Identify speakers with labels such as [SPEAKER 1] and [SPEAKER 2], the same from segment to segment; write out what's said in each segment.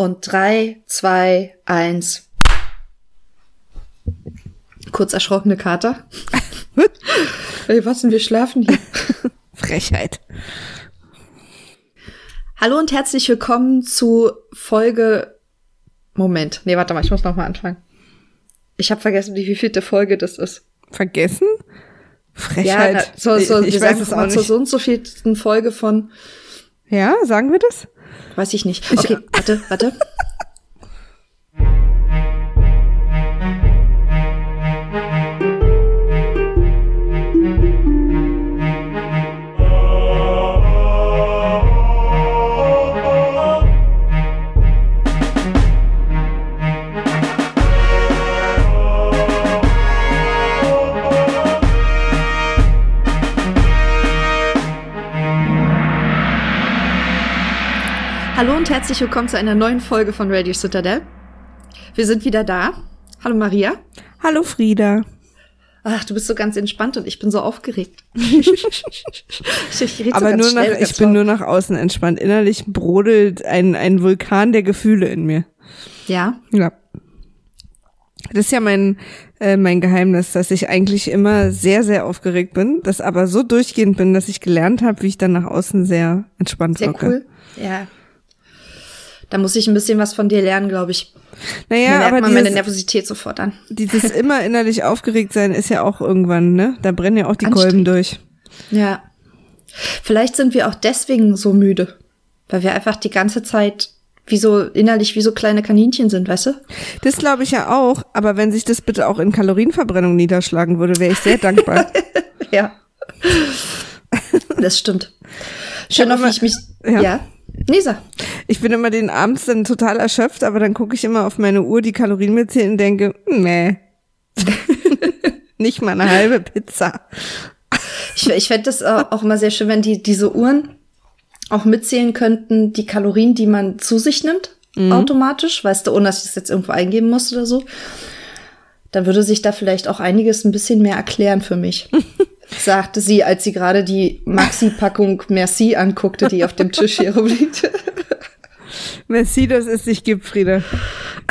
[SPEAKER 1] Und drei, zwei, eins. Kurz erschrockene Kater. Ey, was denn, wir schlafen hier.
[SPEAKER 2] Frechheit.
[SPEAKER 1] Hallo und herzlich willkommen zu Folge. Moment, nee, warte mal, ich muss noch mal anfangen. Ich habe vergessen, wie vielte Folge das ist.
[SPEAKER 2] Vergessen? Frechheit.
[SPEAKER 1] Ja, so, so,
[SPEAKER 2] ich, ich weiß es auch
[SPEAKER 1] zur
[SPEAKER 2] nicht.
[SPEAKER 1] so und so vielten Folge von.
[SPEAKER 2] Ja, sagen wir das?
[SPEAKER 1] Weiß ich nicht. Okay, warte, warte. Hallo und herzlich willkommen zu einer neuen Folge von Radio Citadel. Wir sind wieder da. Hallo Maria.
[SPEAKER 2] Hallo Frieda.
[SPEAKER 1] Ach, du bist so ganz entspannt und ich bin so aufgeregt. ich, so
[SPEAKER 2] Aber
[SPEAKER 1] ganz
[SPEAKER 2] nur nach, ich bin nur nach außen entspannt. Innerlich brodelt ein, ein Vulkan der Gefühle in mir.
[SPEAKER 1] Ja,
[SPEAKER 2] Ja. Das ist ja mein, äh, mein Geheimnis, dass ich eigentlich immer sehr, sehr aufgeregt bin, das aber so durchgehend bin, dass ich gelernt habe, wie ich dann nach außen sehr entspannt
[SPEAKER 1] sehr
[SPEAKER 2] wirke.
[SPEAKER 1] cool. Ja. Da muss ich ein bisschen was von dir lernen, glaube ich.
[SPEAKER 2] Naja,
[SPEAKER 1] merkt
[SPEAKER 2] aber
[SPEAKER 1] man meine
[SPEAKER 2] dieses,
[SPEAKER 1] Nervosität sofort an.
[SPEAKER 2] dieses immer innerlich aufgeregt sein ist ja auch irgendwann, ne? Da brennen ja auch die Kolben durch.
[SPEAKER 1] Ja. Vielleicht sind wir auch deswegen so müde, weil wir einfach die ganze Zeit wie so innerlich wie so kleine Kaninchen sind, weißt du?
[SPEAKER 2] Das glaube ich ja auch, aber wenn sich das bitte auch in Kalorienverbrennung niederschlagen würde, wäre ich sehr dankbar.
[SPEAKER 1] Ja. Das stimmt. Schön, auf ich mich.
[SPEAKER 2] Ja.
[SPEAKER 1] Ja. Nisa.
[SPEAKER 2] Ich bin immer den abends dann total erschöpft, aber dann gucke ich immer auf meine Uhr, die Kalorien mitzählen und denke, nee. Nicht mal eine halbe Pizza.
[SPEAKER 1] Ich, ich fände das äh, auch immer sehr schön, wenn die diese Uhren auch mitzählen könnten, die Kalorien, die man zu sich nimmt, automatisch, weißt du, ohne dass ich das jetzt irgendwo eingeben muss oder so. Dann würde sich da vielleicht auch einiges ein bisschen mehr erklären für mich. sagte sie, als sie gerade die Maxi-Packung Merci anguckte, die auf dem Tisch hier rumliegt.
[SPEAKER 2] Merci, dass es dich gibt, Frieda.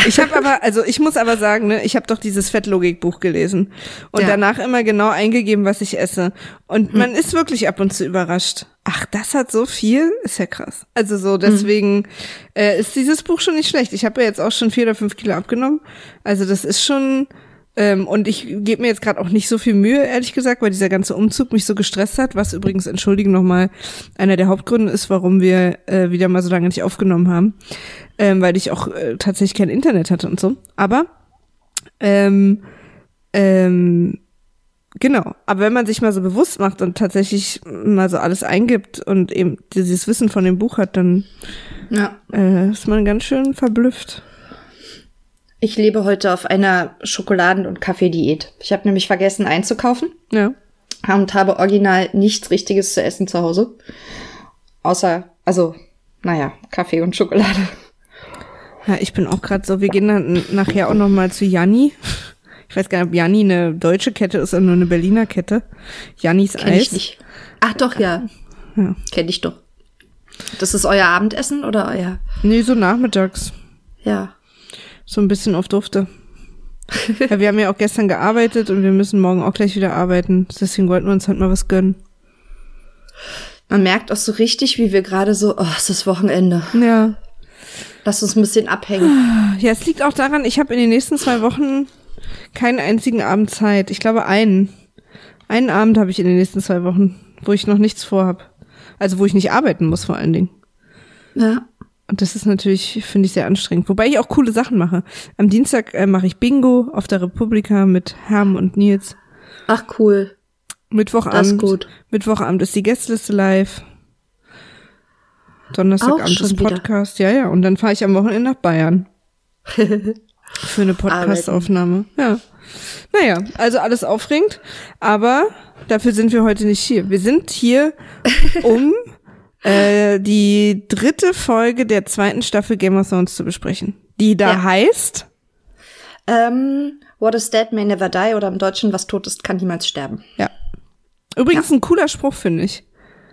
[SPEAKER 2] Ich habe aber, also ich muss aber sagen, ne, ich habe doch dieses Fettlogikbuch gelesen und
[SPEAKER 1] Ja.
[SPEAKER 2] danach immer genau eingegeben, was ich esse. Und man ist wirklich ab und zu überrascht. Ach, das hat so viel? Ist ja krass. Also so, deswegen äh, ist dieses Buch schon nicht schlecht. Ich habe ja jetzt auch schon vier oder fünf Kilo abgenommen. Also das ist schon, ähm, und ich gebe mir jetzt gerade auch nicht so viel Mühe, ehrlich gesagt, weil dieser ganze Umzug mich so gestresst hat, was übrigens, entschuldigen nochmal, einer der Hauptgründe ist, warum wir äh, wieder mal so lange nicht aufgenommen haben, ähm, weil ich auch äh, tatsächlich kein Internet hatte und so. Aber, ähm, ähm, genau, aber wenn man sich mal so bewusst macht und tatsächlich mal so alles eingibt und eben dieses Wissen von dem Buch hat, dann
[SPEAKER 1] Ja.
[SPEAKER 2] äh, ist man ganz schön verblüfft.
[SPEAKER 1] Ich lebe heute auf einer Schokoladen- und Kaffeediät. Ich habe nämlich vergessen einzukaufen.
[SPEAKER 2] Ja.
[SPEAKER 1] und habe original nichts Richtiges zu essen zu Hause. Außer, also, naja, Kaffee und Schokolade.
[SPEAKER 2] Ja, ich bin auch gerade so, wir gehen dann nachher auch noch mal zu Janni. Ich weiß gar nicht, ob Janni eine deutsche Kette ist oder nur eine Berliner Kette. Jannis
[SPEAKER 1] Kenn
[SPEAKER 2] Eis.
[SPEAKER 1] ich nicht. Ach doch, ja.
[SPEAKER 2] Ja.
[SPEAKER 1] Kenn ich doch. Das ist euer Abendessen oder euer?
[SPEAKER 2] Nee, so nachmittags.
[SPEAKER 1] Ja.
[SPEAKER 2] So ein bisschen auf Dufte. ja, wir haben ja auch gestern gearbeitet und wir müssen morgen auch gleich wieder arbeiten. Deswegen wollten wir uns halt mal was gönnen.
[SPEAKER 1] Man merkt auch so richtig, wie wir gerade so, oh, es ist Wochenende.
[SPEAKER 2] Ja.
[SPEAKER 1] Lass uns ein bisschen abhängen.
[SPEAKER 2] Ja, es liegt auch daran, ich habe in den nächsten zwei Wochen keinen einzigen Abend Zeit. Ich glaube einen. Einen Abend habe ich in den nächsten zwei Wochen, wo ich noch nichts vorhab. Also wo ich nicht arbeiten muss vor allen Dingen.
[SPEAKER 1] Ja.
[SPEAKER 2] Und das ist natürlich, finde ich, sehr anstrengend. Wobei ich auch coole Sachen mache. Am Dienstag äh, mache ich Bingo auf der Republika mit Herm und Nils.
[SPEAKER 1] Ach, cool.
[SPEAKER 2] Mittwochabend.
[SPEAKER 1] Das ist gut.
[SPEAKER 2] Mittwochabend ist die Gästeliste live. Donnerstagabend ist
[SPEAKER 1] wieder.
[SPEAKER 2] Podcast. Ja, ja. Und dann fahre ich am Wochenende nach Bayern. Für eine Podcast-Aufnahme. Ja. Naja, also alles aufregend. Aber dafür sind wir heute nicht hier. Wir sind hier, um äh, die dritte Folge der zweiten Staffel Game of Thrones zu besprechen. Die da
[SPEAKER 1] Ja.
[SPEAKER 2] heißt
[SPEAKER 1] Ähm, What is dead may never die oder im Deutschen, was tot ist, kann niemals sterben.
[SPEAKER 2] Ja. Übrigens ein cooler Spruch, finde ich.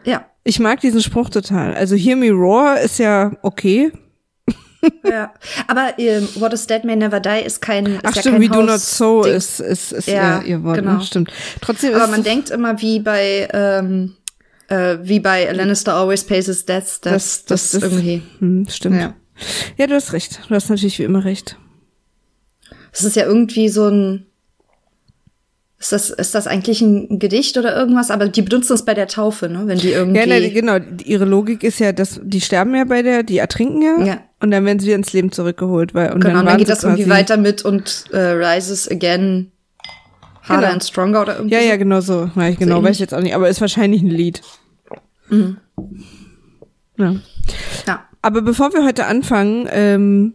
[SPEAKER 1] Ja.
[SPEAKER 2] Ich mag diesen Spruch total. Also Hear Me Roar ist ja okay.
[SPEAKER 1] ja. Aber ähm, What is Dead May Never Die ist kein ist
[SPEAKER 2] Ach
[SPEAKER 1] ja
[SPEAKER 2] stimmt,
[SPEAKER 1] kein
[SPEAKER 2] wie Do Not
[SPEAKER 1] Haus-
[SPEAKER 2] So
[SPEAKER 1] Ding.
[SPEAKER 2] ist, ist, ist
[SPEAKER 1] Ja,
[SPEAKER 2] ja, ihr Wort,
[SPEAKER 1] genau.
[SPEAKER 2] ne? stimmt. Trotzdem
[SPEAKER 1] Aber
[SPEAKER 2] ist
[SPEAKER 1] man denkt immer wie bei ähm, äh, wie bei Lannister Always Pays His Debts, dass das,
[SPEAKER 2] ist-
[SPEAKER 1] irgendwie.
[SPEAKER 2] Hm, stimmt.
[SPEAKER 1] Ja.
[SPEAKER 2] Ja. du hast recht. Du hast natürlich wie immer recht.
[SPEAKER 1] Es ist ja irgendwie so ein. Ist das, ist das eigentlich ein Gedicht oder irgendwas? Aber die benutzen es bei der Taufe, ne? Wenn die irgendwie.
[SPEAKER 2] Ja, ne, genau. Ihre Logik ist ja, dass die sterben ja bei der, die ertrinken ja.
[SPEAKER 1] Ja.
[SPEAKER 2] Und dann werden sie wieder ins Leben zurückgeholt, weil und
[SPEAKER 1] genau,
[SPEAKER 2] dann,
[SPEAKER 1] dann geht das irgendwie weiter mit und äh, rises again harder
[SPEAKER 2] Genau.
[SPEAKER 1] and stronger oder irgendwie.
[SPEAKER 2] Ja, ja, genau so. Ja, ich genau,
[SPEAKER 1] So
[SPEAKER 2] weiß ich jetzt auch nicht, aber ist wahrscheinlich ein Lied.
[SPEAKER 1] Mhm.
[SPEAKER 2] Ja.
[SPEAKER 1] ja.
[SPEAKER 2] Aber bevor wir heute anfangen, ähm,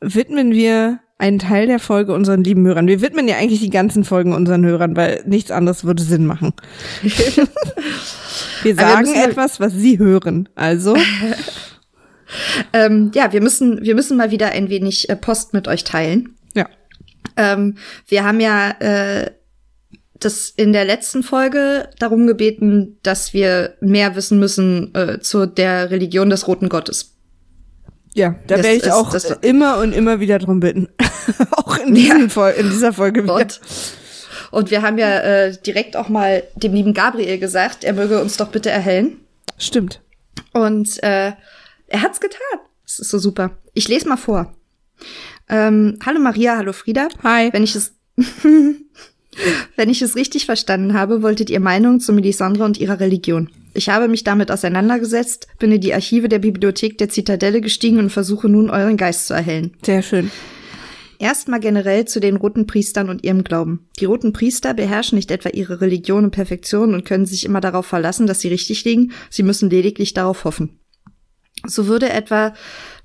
[SPEAKER 2] widmen wir einen Teil der Folge unseren lieben Hörern. Wir widmen ja eigentlich die ganzen Folgen unseren Hörern, weil nichts anderes würde Sinn machen. wir
[SPEAKER 1] wir
[SPEAKER 2] sagen
[SPEAKER 1] halt-
[SPEAKER 2] etwas, was sie hören. Also,
[SPEAKER 1] Ähm, ja, wir müssen, wir müssen mal wieder ein wenig äh, Post mit euch teilen.
[SPEAKER 2] ja.
[SPEAKER 1] Ähm, wir haben ja äh, das in der letzten Folge darum gebeten, dass wir mehr wissen müssen äh, zu der Religion des Roten Gottes.
[SPEAKER 2] Ja, da werde ich
[SPEAKER 1] ist-
[SPEAKER 2] auch immer und immer wieder drum bitten. auch in, diesen Fol in dieser Folge wieder.
[SPEAKER 1] Gott. Und wir haben ja äh, direkt auch mal dem lieben Gabriel gesagt, er möge uns doch bitte erhellen.
[SPEAKER 2] Stimmt.
[SPEAKER 1] Und äh, er hat's getan. Das ist so super. Ich lese mal vor. Ähm, hallo Maria, hallo Frieda.
[SPEAKER 2] Hi.
[SPEAKER 1] Wenn ich es Wenn ich es richtig verstanden habe, wolltet ihr Meinung zu Melisandre und ihrer Religion. Ich habe mich damit auseinandergesetzt, bin in die Archive der Bibliothek der Zitadelle gestiegen und versuche nun euren Geist zu erhellen.
[SPEAKER 2] Sehr schön.
[SPEAKER 1] Erstmal generell zu den roten Priestern und ihrem Glauben. Die roten Priester beherrschen nicht etwa ihre Religion und Perfektion und können sich immer darauf verlassen, dass sie richtig liegen, sie müssen lediglich darauf hoffen. So würde etwa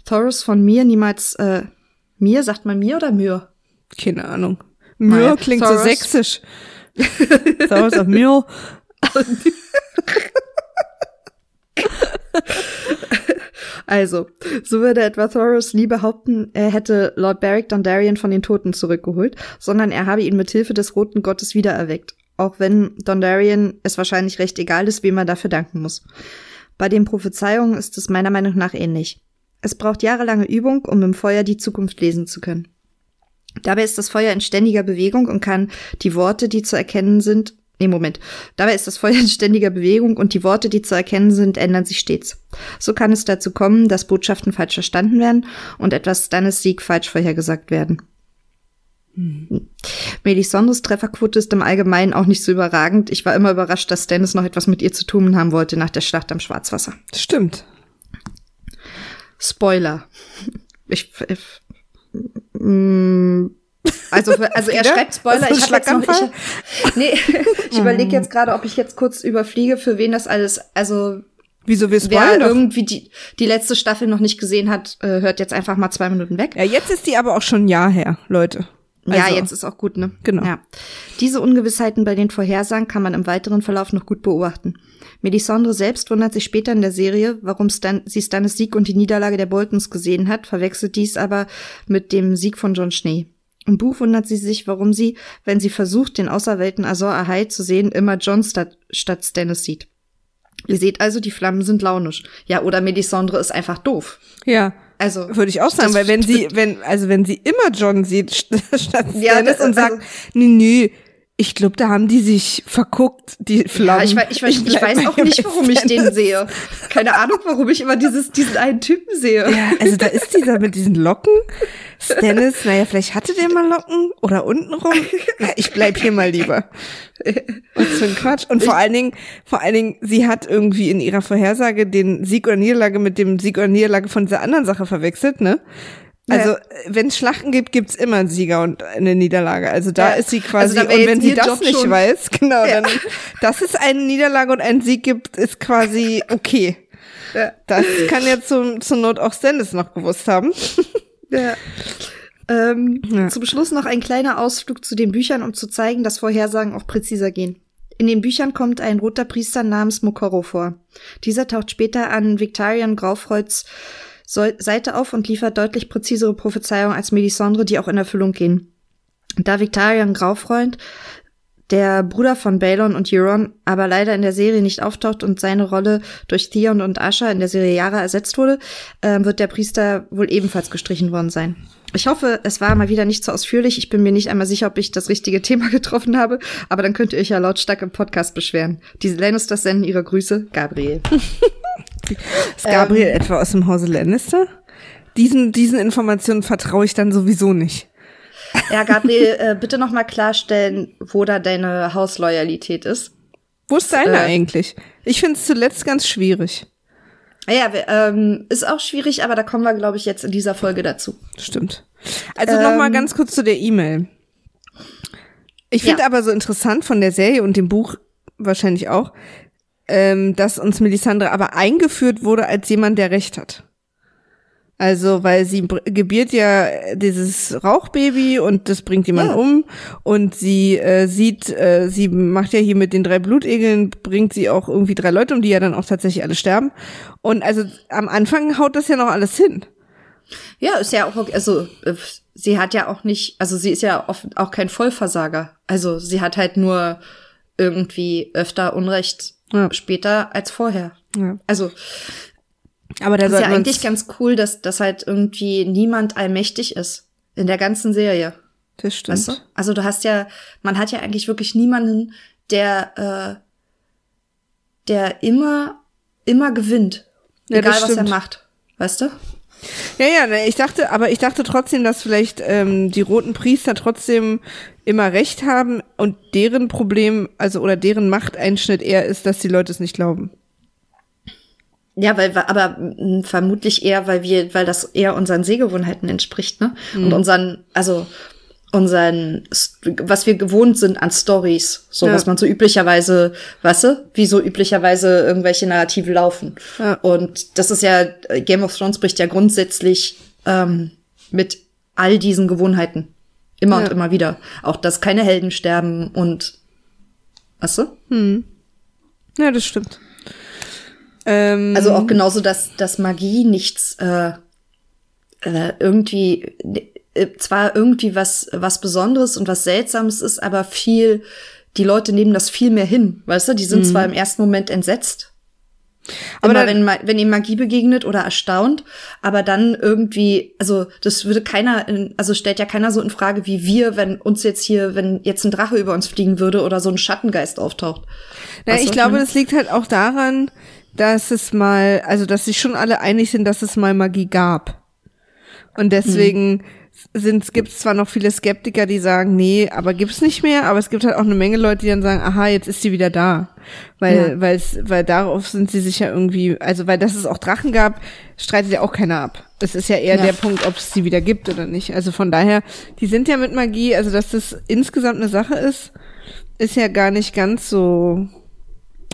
[SPEAKER 1] Thoros von mir niemals, äh, mir, sagt man mir oder mir?
[SPEAKER 2] Keine Ahnung. Mür klingt
[SPEAKER 1] Thoros.
[SPEAKER 2] so sächsisch. Thoros auf Mür.
[SPEAKER 1] Also, so würde etwa Thoros nie behaupten, er hätte Lord Beric Dondarrion von den Toten zurückgeholt, sondern er habe ihn mit Hilfe des Roten Gottes wiedererweckt. Auch wenn Dondarrion es wahrscheinlich recht egal ist, wem er dafür danken muss. Bei den Prophezeiungen ist es meiner Meinung nach ähnlich. Es braucht jahrelange Übung, um im Feuer die Zukunft lesen zu können. Dabei ist das Feuer in ständiger Bewegung und kann die Worte, die zu erkennen sind, nee, Moment. Dabei ist das Feuer in ständiger Bewegung und die Worte, die zu erkennen sind, ändern sich stets. So kann es dazu kommen, dass Botschaften falsch verstanden werden und etwas Stannis Sieg falsch vorhergesagt werden. Hm. Melisandres Trefferquote ist im Allgemeinen auch nicht so überragend. Ich war immer überrascht, dass Stannis noch etwas mit ihr zu tun haben wollte nach der Schlacht am Schwarzwasser.
[SPEAKER 2] Stimmt.
[SPEAKER 1] Spoiler. Ich, ich also, also er schreibt Spoiler.
[SPEAKER 2] Du
[SPEAKER 1] Ich habe jetzt noch, ich, nee, ich überlege jetzt gerade, ob ich jetzt kurz überfliege, für wen das alles, also
[SPEAKER 2] Wieso wir
[SPEAKER 1] wer
[SPEAKER 2] spoilern doch?
[SPEAKER 1] irgendwie die, die letzte Staffel noch nicht gesehen hat, äh, hört jetzt einfach mal zwei Minuten weg.
[SPEAKER 2] Ja, jetzt ist die aber auch schon ein Jahr her, Leute.
[SPEAKER 1] ja,
[SPEAKER 2] Also,
[SPEAKER 1] jetzt ist auch gut, ne?
[SPEAKER 2] Genau.
[SPEAKER 1] Ja. Diese Ungewissheiten bei den Vorhersagen kann man im weiteren Verlauf noch gut beobachten. Melisandre selbst wundert sich später in der Serie, warum Stan sie Stannis Sieg und die Niederlage der Boltons gesehen hat, verwechselt dies aber mit dem Sieg von Jon Schnee. Im Buch wundert sie sich, warum sie, wenn sie versucht, den Auserwählten Azor Ahai zu sehen, immer Jon statt, statt Stannis sieht. Ihr seht also, die Flammen sind launisch. Ja, oder Melisandre ist einfach doof.
[SPEAKER 2] Ja.
[SPEAKER 1] Also
[SPEAKER 2] Würde ich auch sagen, weil wenn sie, wenn, also wenn sie immer John sieht st- statt
[SPEAKER 1] Ja,
[SPEAKER 2] Stannis
[SPEAKER 1] das-
[SPEAKER 2] und sagt,
[SPEAKER 1] also-
[SPEAKER 2] nee, nee, ich glaube, da haben die sich verguckt, die Flammen.
[SPEAKER 1] Ja, ich, weiß- ich, weiß- ich
[SPEAKER 2] bleib
[SPEAKER 1] weiß auch nicht, warum ich den sehe. Keine Ahnung, warum ich immer dieses, diesen einen Typen sehe.
[SPEAKER 2] Ja, also da ist dieser mit diesen Locken. Stannis, naja, vielleicht hatte der mal Locken oder untenrum. Na, ich bleib hier mal lieber. Was für ein Quatsch. Und vor allen Dingen, vor allen Dingen, sie hat irgendwie in ihrer Vorhersage den Sieg oder Niederlage mit dem Sieg oder Niederlage von dieser anderen Sache verwechselt, ne? Also,
[SPEAKER 1] Ja.
[SPEAKER 2] wenn es Schlachten gibt, gibt's immer einen Sieger und eine Niederlage. Also da
[SPEAKER 1] Ja.
[SPEAKER 2] ist sie quasi,
[SPEAKER 1] Also
[SPEAKER 2] und wenn sie das
[SPEAKER 1] Job
[SPEAKER 2] nicht weiß, genau,
[SPEAKER 1] Ja.
[SPEAKER 2] dann, dass es eine Niederlage und einen Sieg gibt, ist quasi okay.
[SPEAKER 1] Ja.
[SPEAKER 2] Das kann ja zum, zur Not auch Stannis noch gewusst haben.
[SPEAKER 1] Ja. Ähm,
[SPEAKER 2] Ja.
[SPEAKER 1] Zum Schluss noch ein kleiner Ausflug zu den Büchern, um zu zeigen, dass Vorhersagen auch präziser gehen. In den Büchern kommt ein roter Priester namens Mokoro vor. Dieser taucht später an Victarion Graufreuds Seite auf und liefert deutlich präzisere Prophezeiungen als Melisandre, die auch in Erfüllung gehen. Da Victarion Graufreund der Bruder von Balon und Euron, aber leider in der Serie nicht auftaucht und seine Rolle durch Theon und Asha in der Serie Yara ersetzt wurde, äh, wird der Priester wohl ebenfalls gestrichen worden sein. Ich hoffe, es war mal wieder nicht so ausführlich. Ich bin mir nicht einmal sicher, ob ich das richtige Thema getroffen habe, aber dann könnt ihr euch ja lautstark im Podcast beschweren. Diese Lannisters senden ihre Grüße, Gabriel.
[SPEAKER 2] Ist Gabriel ähm, etwa aus dem Hause Lannister? Diesen, diesen Informationen vertraue ich dann sowieso nicht.
[SPEAKER 1] Ja, Gabriel, äh, bitte noch mal klarstellen, wo da deine Hausloyalität ist.
[SPEAKER 2] Wo ist deine äh, eigentlich? Ich finde es zuletzt ganz schwierig.
[SPEAKER 1] Ja, ähm, ist auch schwierig, aber da kommen wir, glaube ich, jetzt in dieser Folge dazu.
[SPEAKER 2] Stimmt. Also ähm, noch mal ganz kurz zu der E-Mail. Ich finde ja. aber so interessant von der Serie und dem Buch wahrscheinlich auch, ähm, dass uns Melisandre aber eingeführt wurde als jemand, der Recht hat. Also, weil sie gebiert ja dieses Rauchbaby und das bringt jemand ja. um und sie äh, sieht, äh, sie macht ja hier mit den drei Blutegeln, bringt sie auch irgendwie drei Leute um, die ja dann auch tatsächlich alle sterben. Und also am Anfang haut das ja noch alles hin.
[SPEAKER 1] Ja, ist ja auch, okay. also äh, sie hat ja auch nicht, also sie ist ja oft auch kein Vollversager. Also sie hat halt nur irgendwie öfter Unrecht ja. später als vorher. Ja. Also aber da ist ja eigentlich ganz cool, dass, dass halt irgendwie niemand allmächtig ist in der ganzen Serie.
[SPEAKER 2] Das stimmt.
[SPEAKER 1] Weißt du? Also du hast ja, man hat ja eigentlich wirklich niemanden, der, äh, der immer, immer gewinnt. Ja, egal was er macht. Weißt du?
[SPEAKER 2] Ja, ja, ich dachte, aber ich dachte trotzdem, dass vielleicht ähm, die roten Priester trotzdem immer recht haben und deren Problem, also oder deren Machteinschnitt eher ist, dass die Leute es nicht glauben.
[SPEAKER 1] Ja, weil aber mh, vermutlich eher, weil wir, weil das eher unseren Sehgewohnheiten entspricht, ne? Mhm. Und unseren, also unseren, was wir gewohnt sind an Stories, so ja. was man so üblicherweise, weißt du, wie so üblicherweise irgendwelche Narrative laufen. Ja. Und das ist ja, Game of Thrones bricht ja grundsätzlich ähm, mit all diesen Gewohnheiten. Immer ja. und immer wieder. Auch, dass keine Helden sterben und, weißt du?
[SPEAKER 2] Hm. Ja, das stimmt.
[SPEAKER 1] Ähm, also auch genauso, dass, dass Magie nichts äh, äh, irgendwie zwar irgendwie was was Besonderes und was Seltsames ist, aber viel die Leute nehmen das viel mehr hin, weißt du? Die sind mhm. zwar im ersten Moment entsetzt, aber Immer, wenn, wenn ihm Magie begegnet oder erstaunt, aber dann irgendwie, also das würde keiner, in, also stellt ja keiner so in Frage wie wir, wenn uns jetzt hier, wenn jetzt ein Drache über uns fliegen würde oder so ein Schattengeist auftaucht.
[SPEAKER 2] Na, ich glaube, das liegt halt auch daran, dass es mal, also dass sich schon alle einig sind, dass es mal Magie gab. Und deswegen hm. Sind, gibt es zwar noch viele Skeptiker, die sagen, nee, aber gibt's nicht mehr, aber es gibt halt auch eine Menge Leute, die dann sagen, aha, jetzt ist sie wieder da. Weil, ja. weil, weil darauf sind sie sich ja irgendwie, also weil dass es auch Drachen gab, streitet ja auch keiner ab. Es ist ja eher ja. der Punkt, ob es sie wieder gibt oder nicht. Also von daher, die sind ja mit Magie, also dass das insgesamt eine Sache ist, ist ja gar nicht ganz so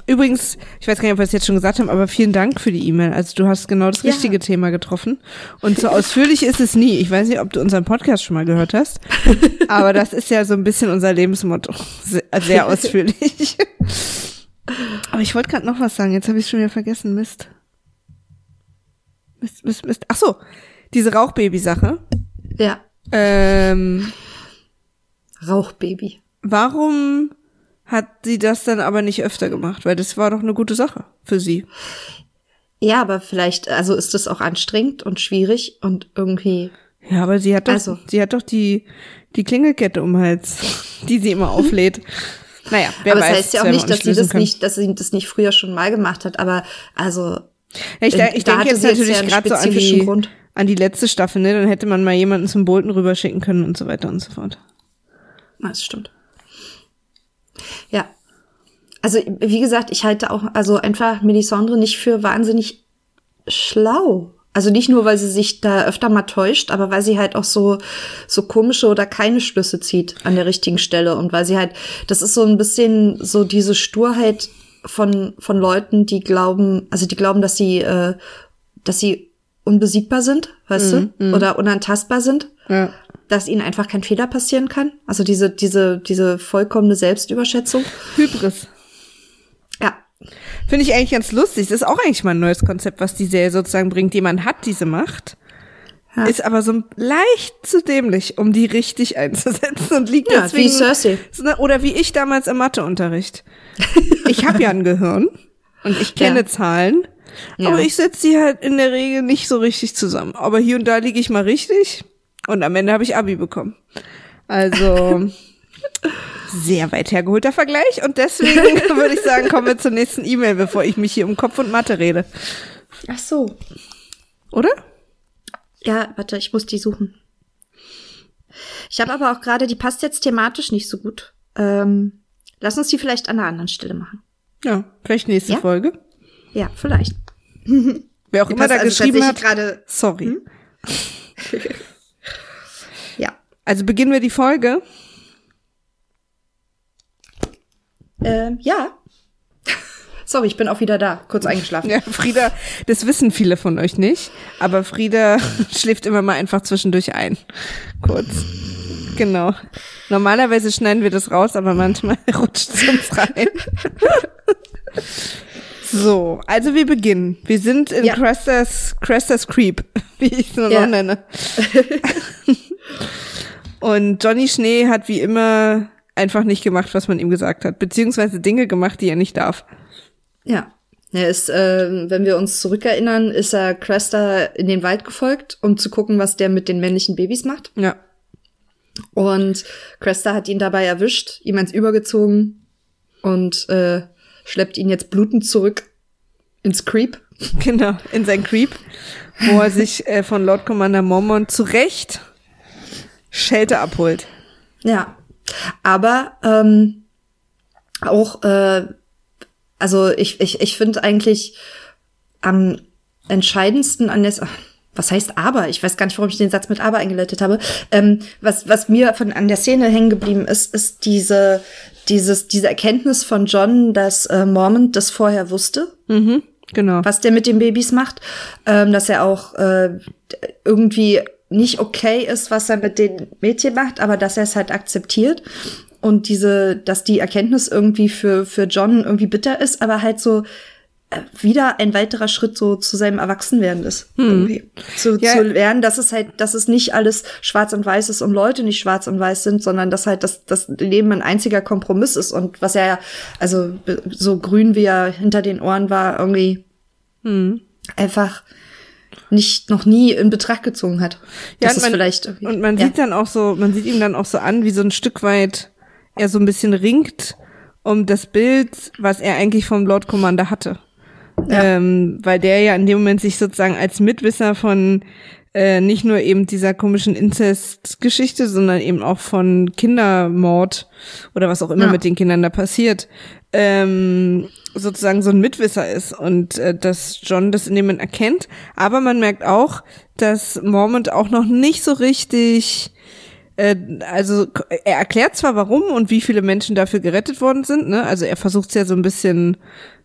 [SPEAKER 2] Übrigens, ich weiß gar nicht, ob wir es jetzt schon gesagt haben, aber vielen Dank für die E-Mail. Also du hast genau das richtige ja. Thema getroffen. Und so ausführlich ist es nie. Ich weiß nicht, ob du unseren Podcast schon mal gehört hast, aber das ist ja so ein bisschen unser Lebensmotto. Sehr, sehr ausführlich. aber ich wollte gerade noch was sagen. Jetzt habe ich schon wieder vergessen. Mist. Mist, Mist, Mist. Ach so, diese Rauchbaby-Sache.
[SPEAKER 1] Ja.
[SPEAKER 2] Ähm,
[SPEAKER 1] Rauchbaby.
[SPEAKER 2] Warum hat sie das dann aber nicht öfter gemacht, weil das war doch eine gute Sache für sie.
[SPEAKER 1] Ja, aber vielleicht, also ist das auch anstrengend und schwierig und irgendwie.
[SPEAKER 2] Ja, aber sie hat doch, also. sie hat doch die, die Klingelkette um Hals, die sie immer auflädt. Naja, wer
[SPEAKER 1] aber
[SPEAKER 2] weiß,
[SPEAKER 1] das heißt ja auch nicht, dass sie das kann. nicht, dass sie das nicht früher schon mal gemacht hat, aber also.
[SPEAKER 2] Ja, ich, ich da denke jetzt natürlich gerade so an die, Grund. an die letzte Staffel, ne? Dann hätte man mal jemanden zum Bolton rüberschicken können und so weiter und so fort.
[SPEAKER 1] Das stimmt. Ja. Also, wie gesagt, ich halte auch, also einfach Melisandre nicht für wahnsinnig schlau. Also nicht nur, weil sie sich da öfter mal täuscht, aber weil sie halt auch so, so komische oder keine Schlüsse zieht an der richtigen Stelle und weil sie halt, das ist so ein bisschen so diese Sturheit von, von Leuten, die glauben, also die glauben, dass sie, äh, dass sie unbesiegbar sind, weißt mm, du, mm. oder unantastbar sind. Ja dass ihnen einfach kein Fehler passieren kann. Also diese, diese, diese vollkommene Selbstüberschätzung.
[SPEAKER 2] Hybris.
[SPEAKER 1] Ja.
[SPEAKER 2] Finde ich eigentlich ganz lustig. Das ist auch eigentlich mal ein neues Konzept, was die Serie sozusagen bringt. Jemand hat diese Macht. ja. ist aber so leicht zu dämlich, um die richtig einzusetzen und liegt
[SPEAKER 1] ja,
[SPEAKER 2] deswegen
[SPEAKER 1] wie Cersei.
[SPEAKER 2] oder wie ich damals im Matheunterricht. Ich habe ja ein Gehirn und ich kenne ja. Zahlen, aber ich setze sie halt in der Regel nicht so richtig zusammen. Aber hier und da liege ich mal richtig und am Ende habe ich Abi bekommen. Also sehr weit hergeholter Vergleich und deswegen würde ich sagen, kommen wir zur nächsten E-Mail, bevor ich mich hier um Kopf und Mathe rede.
[SPEAKER 1] Ach so.
[SPEAKER 2] Oder?
[SPEAKER 1] Ja, warte, ich muss die suchen. Ich habe aber auch gerade, die passt jetzt thematisch nicht so gut. Ähm, lass uns die vielleicht an einer anderen Stelle machen.
[SPEAKER 2] Ja, vielleicht nächste ja? Folge.
[SPEAKER 1] Ja, vielleicht.
[SPEAKER 2] Wer auch die immer da also geschrieben hat,
[SPEAKER 1] gerade.
[SPEAKER 2] Sorry. Hm? Also beginnen wir die Folge.
[SPEAKER 1] Ähm, ja. Sorry, ich bin auch wieder da, kurz eingeschlafen.
[SPEAKER 2] Ja, Frieda, das wissen viele von euch nicht, aber Frieda schläft immer mal einfach zwischendurch ein. Kurz. Genau. Normalerweise schneiden wir das raus, aber manchmal rutscht es uns rein. so, also wir beginnen. Wir sind in ja. Crestas, Crestas Creep, wie ich es nur ja. noch nenne. Und Johnny Schnee hat wie immer einfach nicht gemacht, was man ihm gesagt hat, beziehungsweise Dinge gemacht, die er nicht darf.
[SPEAKER 1] Ja. Er ist, äh, wenn wir uns zurückerinnern, ist er Cresta in den Wald gefolgt, um zu gucken, was der mit den männlichen Babys macht.
[SPEAKER 2] Ja.
[SPEAKER 1] Und Cresta hat ihn dabei erwischt, ihm ans Übergezogen und äh, schleppt ihn jetzt blutend zurück ins Creep.
[SPEAKER 2] Genau, in sein Creep, wo er sich äh, von Lord Commander Mormon zu Recht Schelte abholt.
[SPEAKER 1] Ja. Aber ähm, auch, äh, also ich, ich, ich finde eigentlich am entscheidendsten an der, was heißt aber? Ich weiß gar nicht, warum ich den Satz mit aber eingeleitet habe. Ähm, was, was mir von an der Szene hängen geblieben ist, ist diese, dieses, diese Erkenntnis von John, dass äh, Mormont das vorher wusste.
[SPEAKER 2] Mhm, genau.
[SPEAKER 1] Was der mit den Babys macht. Ähm, dass er auch äh, irgendwie nicht okay ist, was er mit den Mädchen macht, aber dass er es halt akzeptiert und diese, dass die Erkenntnis irgendwie für für John irgendwie bitter ist, aber halt so äh, wieder ein weiterer Schritt so zu seinem Erwachsenwerden ist. Hm. Irgendwie. Zu, ja. zu lernen, dass es halt, dass es nicht alles schwarz und weiß ist und Leute nicht schwarz und weiß sind, sondern dass halt das, das Leben ein einziger Kompromiss ist und was er ja, also so grün wie er hinter den Ohren war, irgendwie hm. einfach nicht noch nie in Betracht gezogen hat.
[SPEAKER 2] Ja, das ist vielleicht und man ja. sieht dann auch so, man sieht ihm dann auch so an, wie so ein Stück weit er so ein bisschen ringt um das Bild, was er eigentlich vom Lord Commander hatte. Ja. Ähm, weil der ja in dem Moment sich sozusagen als Mitwisser von äh, nicht nur eben dieser komischen Inzest-Geschichte, sondern eben auch von Kindermord oder was auch immer ja. mit den Kindern da passiert, ähm, sozusagen so ein Mitwisser ist und äh, dass John das in dem Moment erkennt. Aber man merkt auch, dass Mormont auch noch nicht so richtig äh, also er erklärt zwar warum und wie viele Menschen dafür gerettet worden sind, ne? Also er versucht es ja so ein bisschen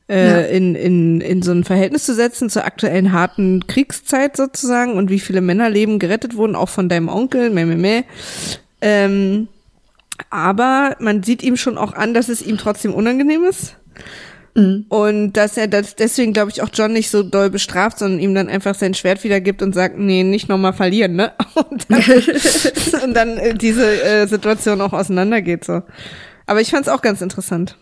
[SPEAKER 2] äh, ja. in, in, in so ein Verhältnis zu setzen zur aktuellen harten Kriegszeit sozusagen und wie viele Männerleben gerettet wurden, auch von deinem Onkel, meh, meh, meh. Ähm, aber man sieht ihm schon auch an, dass es ihm trotzdem unangenehm ist. Mhm. Und dass er das deswegen, glaube ich, auch John nicht so doll bestraft, sondern ihm dann einfach sein Schwert wiedergibt und sagt, nee, nicht nochmal verlieren, ne? Und dann, und dann äh, diese äh, Situation auch auseinandergeht so. Aber ich fand es auch ganz interessant.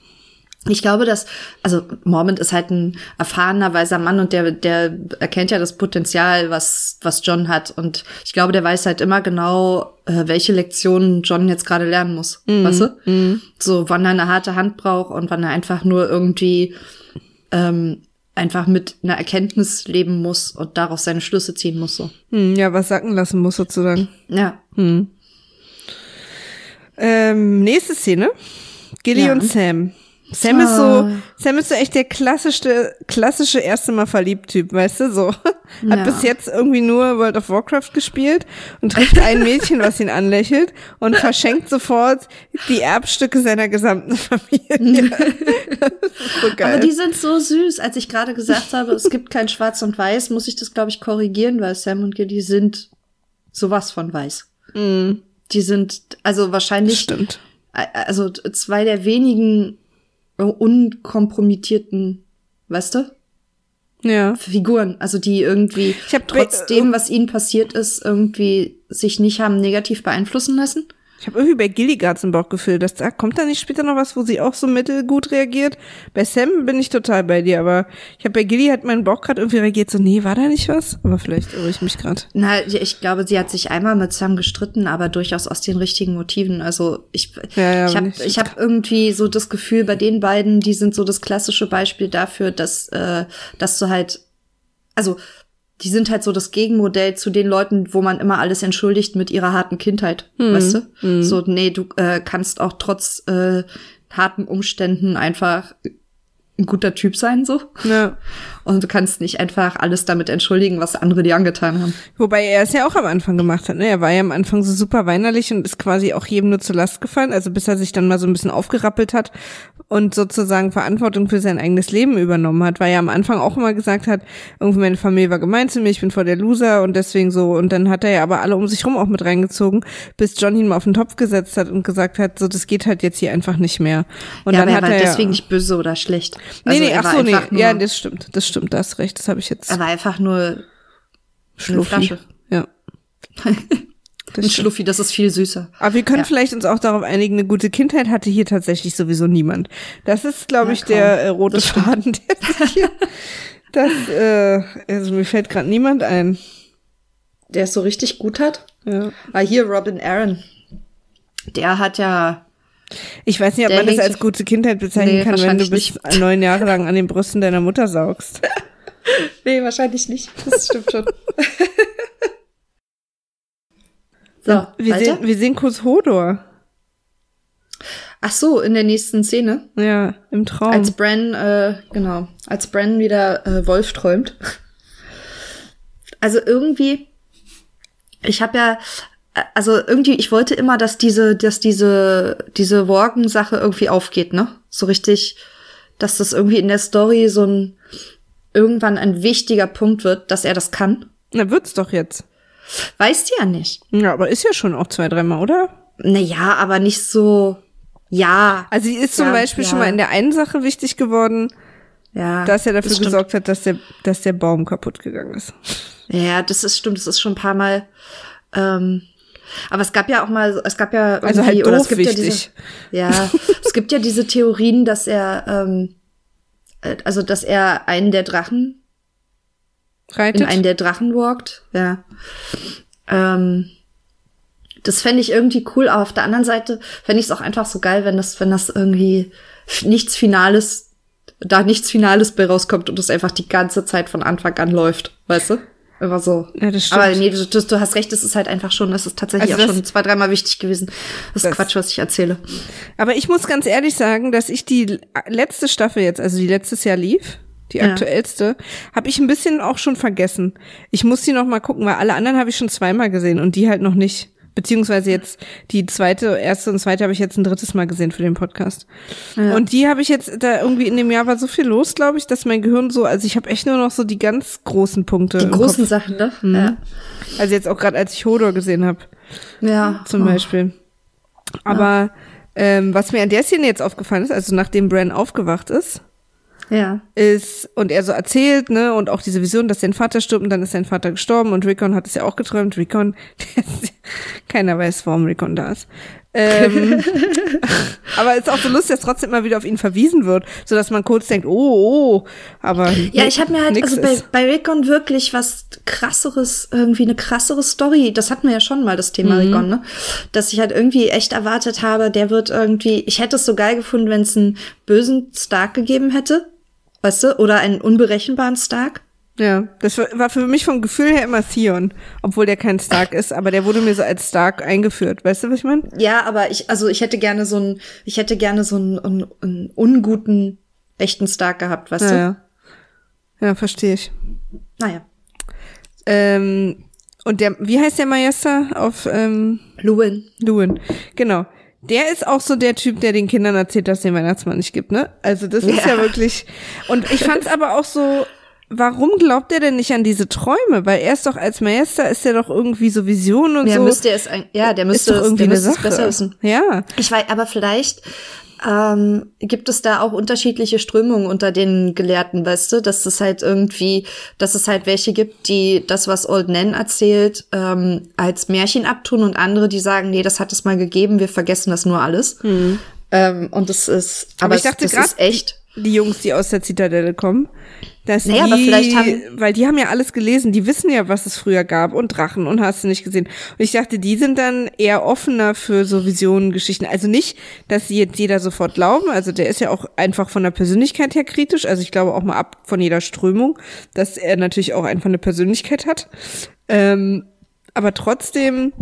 [SPEAKER 1] Ich glaube, dass, also Mormont ist halt ein erfahrener, weiser Mann und der, der erkennt ja das Potenzial, was, was John hat. Und ich glaube, der weiß halt immer genau, äh, welche Lektionen John jetzt gerade lernen muss. Mhm. Weißt du? Mhm. So, wann er eine harte Hand braucht und wann er einfach nur irgendwie ähm, einfach mit einer Erkenntnis leben muss und daraus seine Schlüsse ziehen muss. So.
[SPEAKER 2] Mhm, ja, was sacken lassen muss sozusagen.
[SPEAKER 1] Ja.
[SPEAKER 2] Mhm. Ähm, nächste Szene. Gilly ja. und Sam. Sam ist so, ah. Sam ist so echt der klassische, klassische erste Mal verliebt Typ, weißt du, so. Hat ja. bis jetzt irgendwie nur World of Warcraft gespielt und trifft ein Mädchen, was ihn anlächelt und verschenkt sofort die Erbstücke seiner gesamten Familie.
[SPEAKER 1] so. Aber die sind so süß. Als ich gerade gesagt habe, es gibt kein Schwarz und Weiß, muss ich das, glaube ich, korrigieren, weil Sam und Gilly sind sowas von weiß.
[SPEAKER 2] Mm.
[SPEAKER 1] Die sind, also wahrscheinlich,
[SPEAKER 2] Stimmt.
[SPEAKER 1] also zwei der wenigen unkompromittierten, weißt du?
[SPEAKER 2] Ja.
[SPEAKER 1] Figuren, also die irgendwie
[SPEAKER 2] Ich hab-
[SPEAKER 1] trotzdem, was ihnen passiert ist, irgendwie sich nicht haben negativ beeinflussen lassen.
[SPEAKER 2] Ich habe irgendwie bei Gilly gerade so ein Bauchgefühl, dass da kommt da nicht später noch was, wo sie auch so mittelgut reagiert. Bei Sam bin ich total bei dir, aber ich habe bei Gilly hat mein Bauch gerade irgendwie reagiert, so nee, war da nicht was? Aber vielleicht irre ich mich gerade.
[SPEAKER 1] Na, ich glaube, sie hat sich einmal mit Sam gestritten, aber durchaus aus den richtigen Motiven. Also ich,
[SPEAKER 2] Ja, ja,
[SPEAKER 1] ich habe ich hab irgendwie so das Gefühl, bei den beiden, die sind so das klassische Beispiel dafür, dass, äh, dass du halt, also die sind halt so das Gegenmodell zu den Leuten, wo man immer alles entschuldigt mit ihrer harten Kindheit,
[SPEAKER 2] Hm.
[SPEAKER 1] weißt du? So, nee, du äh, kannst auch trotz äh, harten Umständen einfach ein guter Typ sein, so.
[SPEAKER 2] Ja.
[SPEAKER 1] Und du kannst nicht einfach alles damit entschuldigen, was andere dir angetan haben.
[SPEAKER 2] Wobei er es ja auch am Anfang gemacht hat. Ne? Er war ja am Anfang so super weinerlich und ist quasi auch jedem nur zur Last gefallen. Also bis er sich dann mal so ein bisschen aufgerappelt hat und sozusagen Verantwortung für sein eigenes Leben übernommen hat, weil er am Anfang auch immer gesagt hat, irgendwie meine Familie war gemein zu mir, ich bin voll der Loser und deswegen so. Und dann hat er ja aber alle um sich rum auch mit reingezogen, bis John ihn mal auf den Topf gesetzt hat und gesagt hat, so das geht halt jetzt hier einfach nicht mehr. Und
[SPEAKER 1] ja,
[SPEAKER 2] dann
[SPEAKER 1] aber
[SPEAKER 2] hat
[SPEAKER 1] er war
[SPEAKER 2] er
[SPEAKER 1] deswegen
[SPEAKER 2] ja,
[SPEAKER 1] nicht böse oder schlecht.
[SPEAKER 2] Nee,
[SPEAKER 1] Also
[SPEAKER 2] nee,
[SPEAKER 1] er
[SPEAKER 2] ach so, nee. Ja, das stimmt. Das stimmt, da hast recht. Das habe ich jetzt
[SPEAKER 1] er war einfach nur eine
[SPEAKER 2] Schluffi.
[SPEAKER 1] Flasche.
[SPEAKER 2] Ja.
[SPEAKER 1] Ein Schluffi, das ist viel süßer.
[SPEAKER 2] Aber wir können
[SPEAKER 1] Ja.
[SPEAKER 2] vielleicht uns auch darauf einigen, eine gute Kindheit hatte hier tatsächlich sowieso niemand. Das ist, glaube ich, der äh, rote
[SPEAKER 1] Das.
[SPEAKER 2] Faden, der sich hier, das, äh, also mir fällt gerade niemand ein.
[SPEAKER 1] Der es so richtig gut hat.
[SPEAKER 2] Ja.
[SPEAKER 1] Ah, hier Robin Aaron. Der hat ja,
[SPEAKER 2] Ich weiß nicht, ob man das als gute Kindheit bezeichnen
[SPEAKER 1] Nee,
[SPEAKER 2] kann, wenn du bis neun Jahre lang an den Brüsten deiner Mutter saugst.
[SPEAKER 1] nee, wahrscheinlich nicht. Das stimmt schon. so,
[SPEAKER 2] Wir
[SPEAKER 1] weiter?
[SPEAKER 2] sehen, wir sehen kurz Hodor.
[SPEAKER 1] Ach so, in der nächsten Szene.
[SPEAKER 2] Ja, im Traum.
[SPEAKER 1] Als Bran, äh, genau, als Bran wieder äh, Wolf träumt. Also irgendwie, ich habe ja, also irgendwie, ich wollte immer, dass diese, dass diese, diese Worgen-Sache irgendwie aufgeht, ne? So richtig, dass das irgendwie in der Story so ein irgendwann ein wichtiger Punkt wird, dass er das kann.
[SPEAKER 2] Na, wird's doch jetzt.
[SPEAKER 1] Weißt du ja nicht.
[SPEAKER 2] Ja, aber ist ja schon auch zwei, dreimal, oder?
[SPEAKER 1] Naja, aber nicht so. Ja.
[SPEAKER 2] Also sie ist zum
[SPEAKER 1] Ja,
[SPEAKER 2] Beispiel
[SPEAKER 1] ja.
[SPEAKER 2] schon mal in der einen Sache wichtig geworden,
[SPEAKER 1] Ja.
[SPEAKER 2] dass er dafür
[SPEAKER 1] das
[SPEAKER 2] gesorgt hat, dass der, dass der Baum kaputt gegangen ist.
[SPEAKER 1] Ja, das ist stimmt, das ist schon ein paar Mal. Ähm, aber es gab ja auch mal, es gab ja
[SPEAKER 2] Also
[SPEAKER 1] irgendwie,
[SPEAKER 2] halt
[SPEAKER 1] oder es gibt
[SPEAKER 2] wichtig.
[SPEAKER 1] ja diese, ja, es gibt ja diese Theorien, dass er, ähm, äh, also dass er einen der Drachen
[SPEAKER 2] Reitet?
[SPEAKER 1] in einen der Drachen walkt, ja. Ähm, das fände ich irgendwie cool, aber auf der anderen Seite fände ich es auch einfach so geil, wenn das, wenn das irgendwie nichts Finales, da nichts Finales bei rauskommt und das einfach die ganze Zeit von Anfang an läuft, weißt du? Einfach so.
[SPEAKER 2] Ja, das stimmt.
[SPEAKER 1] Aber nee, du, du, hast recht, es ist halt einfach schon, das ist tatsächlich
[SPEAKER 2] Also
[SPEAKER 1] auch
[SPEAKER 2] das-
[SPEAKER 1] schon zwei, dreimal wichtig gewesen. Das ist
[SPEAKER 2] Das-
[SPEAKER 1] Quatsch, was ich erzähle.
[SPEAKER 2] Aber ich muss ganz ehrlich sagen, dass ich die letzte Staffel jetzt, also die letztes Jahr lief, die
[SPEAKER 1] Ja.
[SPEAKER 2] aktuellste, habe ich ein bisschen auch schon vergessen. Ich muss die noch mal gucken, weil alle anderen habe ich schon zweimal gesehen und die halt noch nicht. Beziehungsweise jetzt die zweite, erste und zweite habe ich jetzt ein drittes Mal gesehen für den Podcast.
[SPEAKER 1] Ja.
[SPEAKER 2] Und die habe ich jetzt da irgendwie in dem Jahr war so viel los, glaube ich, dass mein Gehirn so, also ich habe echt nur noch so die ganz großen Punkte.
[SPEAKER 1] Die großen
[SPEAKER 2] Kopf.
[SPEAKER 1] Sachen, ne?
[SPEAKER 2] Mhm. Also jetzt auch gerade als ich Hodor gesehen habe
[SPEAKER 1] Ja. Ja.
[SPEAKER 2] zum
[SPEAKER 1] Oh.
[SPEAKER 2] Beispiel. Aber ähm, was mir an der Szene jetzt aufgefallen ist, also nachdem Bran aufgewacht ist,
[SPEAKER 1] Ja.
[SPEAKER 2] ist und er so erzählt, ne, und auch diese Vision, dass sein Vater stirbt und dann ist sein Vater gestorben und Rickon hat es ja auch geträumt. Rickon, der ist, keiner weiß, warum Rickon da ist. Ähm, aber es ist auch so lustig, dass trotzdem immer wieder auf ihn verwiesen wird, so dass man kurz denkt, oh, oh, aber
[SPEAKER 1] Ja, ich habe mir halt, also bei, bei Recon wirklich was krasseres, irgendwie eine krassere Story. Das hatten wir ja schon mal, das Thema
[SPEAKER 2] Mhm.
[SPEAKER 1] Recon, ne? Dass ich halt irgendwie echt erwartet habe, der wird irgendwie, ich hätte es so geil gefunden, wenn es einen bösen Stark gegeben hätte. Weißt du? Oder einen unberechenbaren Stark.
[SPEAKER 2] Ja, das war für mich vom Gefühl her immer Theon, obwohl der kein Stark ist, aber der wurde mir so als Stark eingeführt. Weißt du, was ich meine?
[SPEAKER 1] Ja, aber ich, also ich hätte gerne so einen, ich hätte gerne so einen, einen, einen unguten, echten Stark gehabt, weißt
[SPEAKER 2] Ja,
[SPEAKER 1] du?
[SPEAKER 2] ja. Ja, verstehe ich.
[SPEAKER 1] Naja.
[SPEAKER 2] Ähm, und der, wie heißt der Majester auf ähm,
[SPEAKER 1] Luwin.
[SPEAKER 2] Luwin? Genau. Der ist auch so der Typ, der den Kindern erzählt, dass es den Weihnachtsmann nicht gibt, ne? Also das ist ja,
[SPEAKER 1] Ja.
[SPEAKER 2] wirklich. Und ich fand's aber auch so. Warum glaubt er denn nicht an diese Träume? Weil er ist doch als Majester ist er doch irgendwie so Visionen und
[SPEAKER 1] Ja,
[SPEAKER 2] so.
[SPEAKER 1] müsste es, ja, der müsste, es,
[SPEAKER 2] irgendwie
[SPEAKER 1] der
[SPEAKER 2] eine
[SPEAKER 1] müsste es besser wissen.
[SPEAKER 2] Ja.
[SPEAKER 1] Ich weiß, aber vielleicht, ähm, gibt es da auch unterschiedliche Strömungen unter den Gelehrten, weißt du, dass es halt irgendwie, dass es halt welche gibt, die das, was Old Nan erzählt, ähm, als Märchen abtun und andere, die sagen, nee, das hat es mal gegeben, wir vergessen das nur alles.
[SPEAKER 2] Hm.
[SPEAKER 1] Ähm, und das ist, aber,
[SPEAKER 2] Aber ich dachte
[SPEAKER 1] das
[SPEAKER 2] grad,
[SPEAKER 1] ist echt.
[SPEAKER 2] Die Jungs, die aus der Zitadelle kommen, dass
[SPEAKER 1] Naja,
[SPEAKER 2] die,
[SPEAKER 1] aber vielleicht haben-
[SPEAKER 2] weil die haben ja alles gelesen, die wissen ja, was es früher gab und Drachen und hast du nicht gesehen. Und ich dachte, die sind dann eher offener für so Visionen, Geschichten. Also nicht, dass sie jetzt jeder sofort glauben. Also der ist ja auch einfach von der Persönlichkeit her kritisch. Also ich glaube auch mal ab von jeder Strömung, dass er natürlich auch einfach eine Persönlichkeit hat. Ähm, aber trotzdem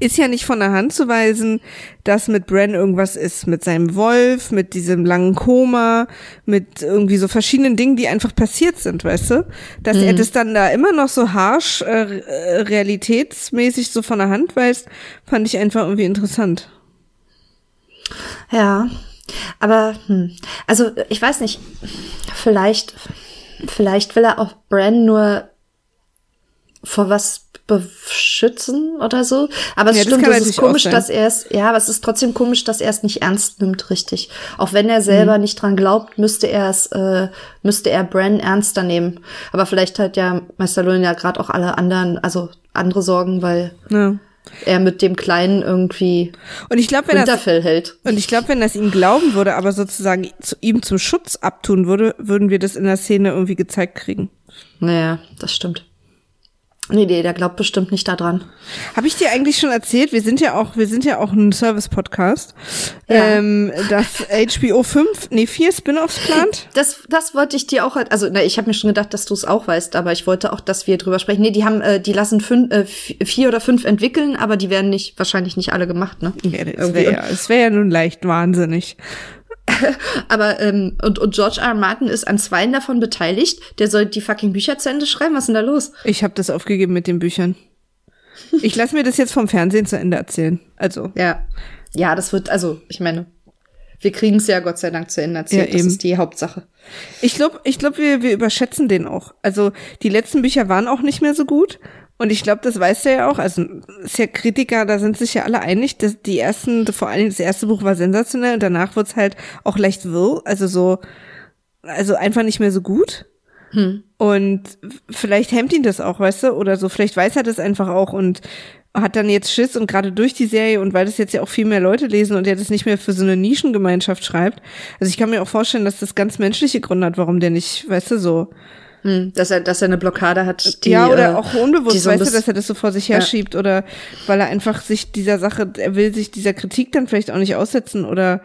[SPEAKER 2] ist ja nicht von der Hand zu weisen, dass mit Bran irgendwas ist, mit seinem Wolf, mit diesem langen Koma, mit irgendwie so verschiedenen Dingen, die einfach passiert sind, weißt du? Dass er das dann da immer noch so harsch äh, äh, realitätsmäßig so von der Hand weist, fand ich einfach irgendwie interessant.
[SPEAKER 1] Ja, aber hm, also ich weiß nicht, vielleicht, vielleicht will er auch Bran nur vor was beschützen oder so. Aber es
[SPEAKER 2] Ja, das
[SPEAKER 1] stimmt, es ist komisch, dass er es, ja, aber es ist trotzdem komisch, dass er es nicht ernst nimmt, richtig. Auch wenn er selber
[SPEAKER 2] Mhm.
[SPEAKER 1] nicht dran glaubt, müsste er es, äh, müsste er Bran ernster nehmen. Aber vielleicht hat ja Meister Lullen ja gerade auch alle anderen, also andere Sorgen, weil
[SPEAKER 2] Ja.
[SPEAKER 1] er mit dem Kleinen irgendwie
[SPEAKER 2] Und ich glaube, wenn das
[SPEAKER 1] Winterfell hält.
[SPEAKER 2] und ich glaube, wenn das ihm glauben würde, aber sozusagen zu, ihm zum Schutz abtun würde, würden wir das in der Szene irgendwie gezeigt kriegen.
[SPEAKER 1] Naja, das stimmt. Nee, nee, der glaubt bestimmt nicht daran.
[SPEAKER 2] Habe ich dir eigentlich schon erzählt? Wir sind ja auch, wir sind ja auch ein Service-Podcast,
[SPEAKER 1] Ja.
[SPEAKER 2] ähm, dass HBO 5, nee, vier Spin-offs plant.
[SPEAKER 1] Das, das wollte ich dir auch, also na, ich habe mir schon gedacht, dass du es auch weißt, aber ich wollte auch, dass wir drüber sprechen. Nee, die haben, äh, die lassen fünf, äh, vier oder fünf entwickeln, aber die werden nicht, wahrscheinlich nicht alle gemacht, ne?
[SPEAKER 2] Ja, das wäre ja, das wär ja nun leicht wahnsinnig.
[SPEAKER 1] Aber ähm, und, und George R. R. Martin ist an zweien davon beteiligt. Der soll die fucking Bücher zu Ende schreiben. Was ist denn da los?
[SPEAKER 2] Ich habe das aufgegeben mit den Büchern. Ich lasse mir das jetzt vom Fernsehen zu Ende erzählen. Also,
[SPEAKER 1] Ja, ja, das wird, also ich meine, wir kriegen es ja Gott sei Dank zu Ende erzählt.
[SPEAKER 2] Ja,
[SPEAKER 1] das
[SPEAKER 2] eben.
[SPEAKER 1] ist die Hauptsache.
[SPEAKER 2] ich glaube, ich glaub, wir, wir überschätzen den auch. Also, die letzten Bücher waren auch nicht mehr so gut. Und ich glaube, das weiß er ja auch. Also, ist ja Kritiker, da sind sich ja alle einig, dass die ersten, vor allem das erste Buch war sensationell und danach wird's halt auch leicht wirr. Also so, also einfach nicht mehr so gut. Und vielleicht hemmt ihn das auch, weißt du, oder so. Vielleicht weiß er das einfach auch und hat dann jetzt Schiss und gerade durch die Serie und weil das jetzt ja auch viel mehr Leute lesen und er das nicht mehr für so eine Nischengemeinschaft schreibt. Also ich kann mir auch vorstellen, dass das ganz menschliche Gründe hat, warum der nicht, weißt du, so.
[SPEAKER 1] Hm, dass er, dass er eine Blockade hat. Die,
[SPEAKER 2] ja, oder
[SPEAKER 1] äh,
[SPEAKER 2] auch unbewusst,
[SPEAKER 1] so
[SPEAKER 2] weißt du, dass er das so vor sich herschiebt oder weil er einfach sich dieser Sache, er will sich dieser Kritik dann vielleicht auch nicht aussetzen oder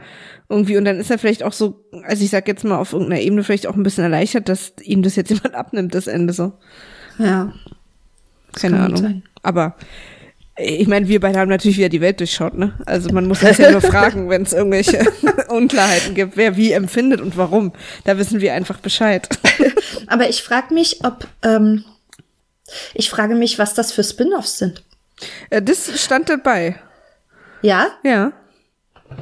[SPEAKER 2] irgendwie und dann ist er vielleicht auch so, also ich sag jetzt mal auf irgendeiner Ebene vielleicht auch ein bisschen erleichtert, dass ihm das jetzt jemand abnimmt, das Ende so.
[SPEAKER 1] Ja.
[SPEAKER 2] Keine
[SPEAKER 1] kann gut
[SPEAKER 2] Ahnung. Aber ich meine, wir beide haben natürlich wieder die Welt durchschaut, ne? Also man muss uns ja nur fragen, wenn es irgendwelche Unklarheiten gibt, wer wie empfindet und warum. Da wissen wir einfach Bescheid.
[SPEAKER 1] Aber ich frage mich, ob ähm, ich frage mich, was das für Spin-offs sind.
[SPEAKER 2] Äh, Das stand dabei.
[SPEAKER 1] Ja,
[SPEAKER 2] Ja.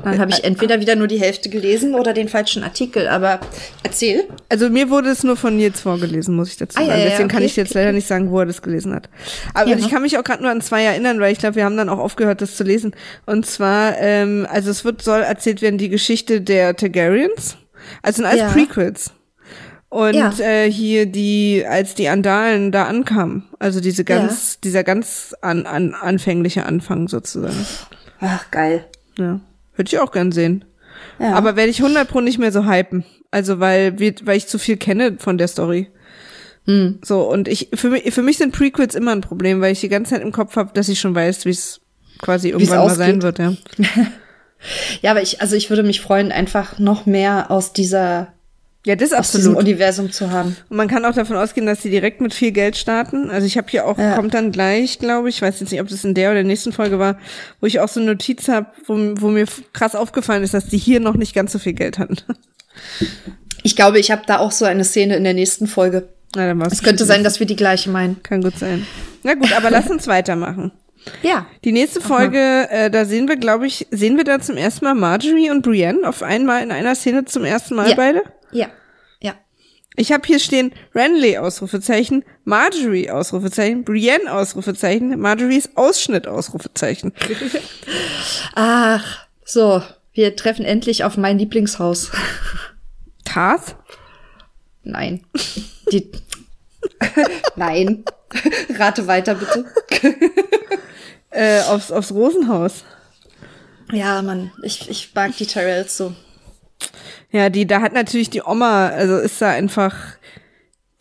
[SPEAKER 1] Dann habe ich entweder wieder nur die Hälfte gelesen oder den falschen Artikel. Aber erzähl.
[SPEAKER 2] Also mir wurde es nur von Nils vorgelesen, muss ich dazu
[SPEAKER 1] Ah, ja,
[SPEAKER 2] sagen.
[SPEAKER 1] ja,
[SPEAKER 2] Deswegen kann
[SPEAKER 1] okay.
[SPEAKER 2] ich jetzt leider nicht sagen, wo er das gelesen hat. Aber
[SPEAKER 1] Ja.
[SPEAKER 2] ich kann mich auch gerade nur an zwei erinnern, weil ich glaube, wir haben dann auch aufgehört, das zu lesen. Und zwar, ähm, also es wird soll erzählt werden die Geschichte der Targaryens. Also sind alles
[SPEAKER 1] Ja.
[SPEAKER 2] Prequels. Und
[SPEAKER 1] Ja.
[SPEAKER 2] äh, hier die, als die Andalen da ankamen, also diese ganz, dieser ganz an, an, anfängliche Anfang sozusagen.
[SPEAKER 1] Ach, geil.
[SPEAKER 2] Ja. Würde ich auch gern sehen.
[SPEAKER 1] Ja.
[SPEAKER 2] Aber werde ich 100 pro nicht mehr so hypen. Also, weil, weil ich zu viel kenne von der Story.
[SPEAKER 1] Hm.
[SPEAKER 2] So, und ich, für mich, für mich sind Prequels immer ein Problem, weil ich die ganze Zeit im Kopf habe, dass ich schon weiß, wie es quasi irgendwann mal sein wird, ja.
[SPEAKER 1] Ja, aber ich, also ich würde mich freuen, einfach noch mehr aus dieser,
[SPEAKER 2] Ja, das
[SPEAKER 1] aus diesem
[SPEAKER 2] absolut.
[SPEAKER 1] Universum zu haben.
[SPEAKER 2] Und man kann auch davon ausgehen, dass sie direkt mit viel Geld starten. Also ich habe hier auch,
[SPEAKER 1] Ja.
[SPEAKER 2] kommt dann gleich, glaube ich, ich weiß jetzt nicht, ob das in der oder der nächsten Folge war, wo ich auch so eine Notiz habe, wo, wo mir krass aufgefallen ist, dass die hier noch nicht ganz so viel Geld hatten.
[SPEAKER 1] Ich glaube, ich habe da auch so eine Szene in der nächsten Folge.
[SPEAKER 2] Na, dann war's
[SPEAKER 1] Es könnte sein, dass wir die gleiche meinen.
[SPEAKER 2] Kann gut sein. Na gut, aber lass uns weitermachen.
[SPEAKER 1] Ja.
[SPEAKER 2] Die nächste Folge, äh, da sehen wir, glaube ich, sehen wir da zum ersten Mal Marjorie und Brienne auf einmal in einer Szene zum ersten Mal
[SPEAKER 1] Ja.
[SPEAKER 2] beide?
[SPEAKER 1] Ja. Ja.
[SPEAKER 2] Ich habe hier stehen Renly Ausrufezeichen, Marjorie Ausrufezeichen, Brienne Ausrufezeichen, Marjories Ausschnitt Ausrufezeichen.
[SPEAKER 1] Ach, so. Wir treffen endlich auf mein Lieblingshaus.
[SPEAKER 2] Tarth?
[SPEAKER 1] Nein. Die. Nein. Rate weiter, bitte.
[SPEAKER 2] äh, aufs, aufs Rosenhaus.
[SPEAKER 1] Ja, Mann, ich, ich mag die Tyrells so.
[SPEAKER 2] Ja, die, da hat natürlich die Oma, also ist da einfach,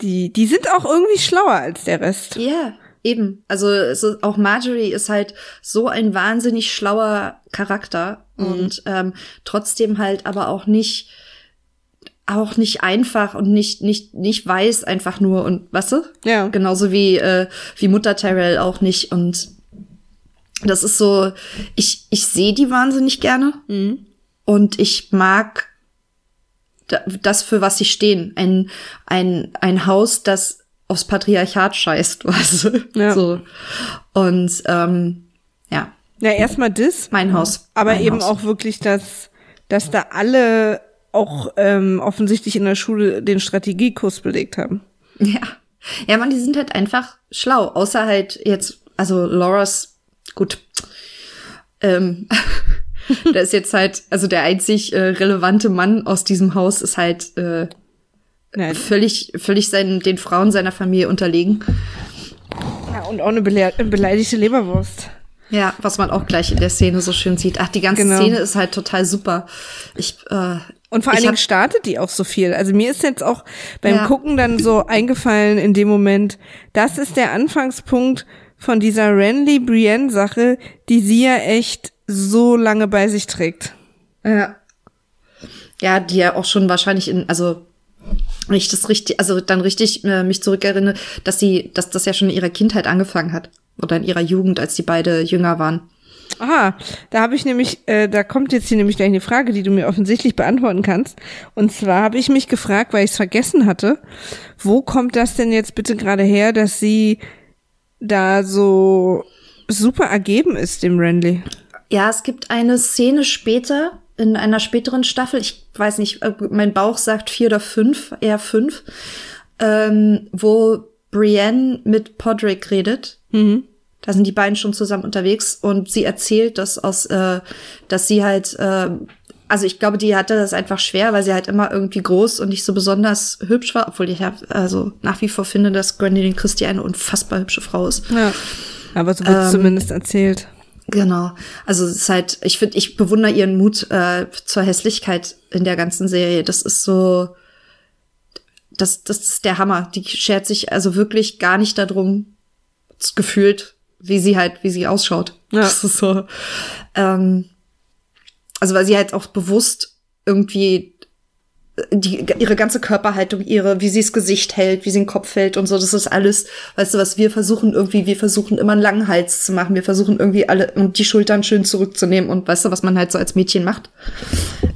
[SPEAKER 2] die, die sind auch irgendwie schlauer als der Rest.
[SPEAKER 1] Ja, eben. Also so, auch Marjorie ist halt so ein wahnsinnig schlauer Charakter mhm. und ähm, trotzdem halt aber auch nicht auch nicht einfach und nicht nicht nicht weiß einfach nur und was weißt du?
[SPEAKER 2] Ja.
[SPEAKER 1] Genauso wie äh, wie Mutter Tyrell auch nicht und das ist so ich ich sehe die wahnsinnig gerne
[SPEAKER 2] mhm.
[SPEAKER 1] und ich mag das für was sie stehen ein ein ein Haus das aufs Patriarchat scheißt weißt du
[SPEAKER 2] ja.
[SPEAKER 1] so und ähm, ja
[SPEAKER 2] ja erstmal das
[SPEAKER 1] mein Haus
[SPEAKER 2] aber
[SPEAKER 1] mein
[SPEAKER 2] eben
[SPEAKER 1] Haus.
[SPEAKER 2] auch wirklich dass dass da alle auch ähm, offensichtlich in der Schule den Strategiekurs belegt haben.
[SPEAKER 1] Ja. Ja, man, die sind halt einfach schlau. Außer halt jetzt, also Laura's, gut. Ähm, da ist jetzt halt, also der einzig äh, relevante Mann aus diesem Haus ist halt äh, Nein. völlig, völlig seinen, den Frauen seiner Familie unterlegen.
[SPEAKER 2] Ja, und auch eine bele beleidigte Leberwurst.
[SPEAKER 1] Ja, was man auch gleich in der Szene so schön sieht. Ach, die ganze genau. Szene ist halt total super. Ich, äh,
[SPEAKER 2] und vor allen Dingen startet die auch so viel. Also mir ist jetzt auch beim ja. Gucken dann so eingefallen in dem Moment, das ist der Anfangspunkt von dieser Renly Brienne Sache, die sie ja echt so lange bei sich trägt.
[SPEAKER 1] Ja. Ja, die ja auch schon wahrscheinlich in, also wenn ich das richtig, also dann richtig äh, mich zurückerinnere, dass sie, dass das ja schon in ihrer Kindheit angefangen hat oder in ihrer Jugend, als die beide jünger waren.
[SPEAKER 2] Aha, da habe ich nämlich, äh, da kommt jetzt hier nämlich gleich eine Frage, die du mir offensichtlich beantworten kannst. Und zwar habe ich mich gefragt, weil ich es vergessen hatte, wo kommt das denn jetzt bitte gerade her, dass sie da so super ergeben ist, dem Randy?
[SPEAKER 1] Ja, es gibt eine Szene später, in einer späteren Staffel, ich weiß nicht, äh, mein Bauch sagt vier oder fünf, eher fünf, ähm, wo Brienne mit Podrick redet.
[SPEAKER 2] Mhm.
[SPEAKER 1] Da sind die beiden schon zusammen unterwegs und sie erzählt, dass aus, äh, dass sie halt, äh, also ich glaube, die hatte das einfach schwer, weil sie halt immer irgendwie groß und nicht so besonders hübsch war, obwohl ich hab, also nach wie vor finde, dass Gwendolyn Christie eine unfassbar hübsche Frau ist.
[SPEAKER 2] Ja. Aber so wird ähm, zumindest erzählt.
[SPEAKER 1] Genau. Also es ist halt, ich finde, ich bewundere ihren Mut äh, zur Hässlichkeit in der ganzen Serie. Das ist so, das, das ist der Hammer. Die schert sich also wirklich gar nicht darum, gefühlt wie sie halt, wie sie ausschaut.
[SPEAKER 2] Ja.
[SPEAKER 1] Das ist so. Ähm, also weil sie halt auch bewusst irgendwie die, ihre ganze Körperhaltung, ihre, wie sie das Gesicht hält, wie sie den Kopf hält und so, das ist alles, weißt du, was wir versuchen irgendwie, wir versuchen immer einen langen Hals zu machen, wir versuchen irgendwie alle und die Schultern schön zurückzunehmen und weißt du, was man halt so als Mädchen macht.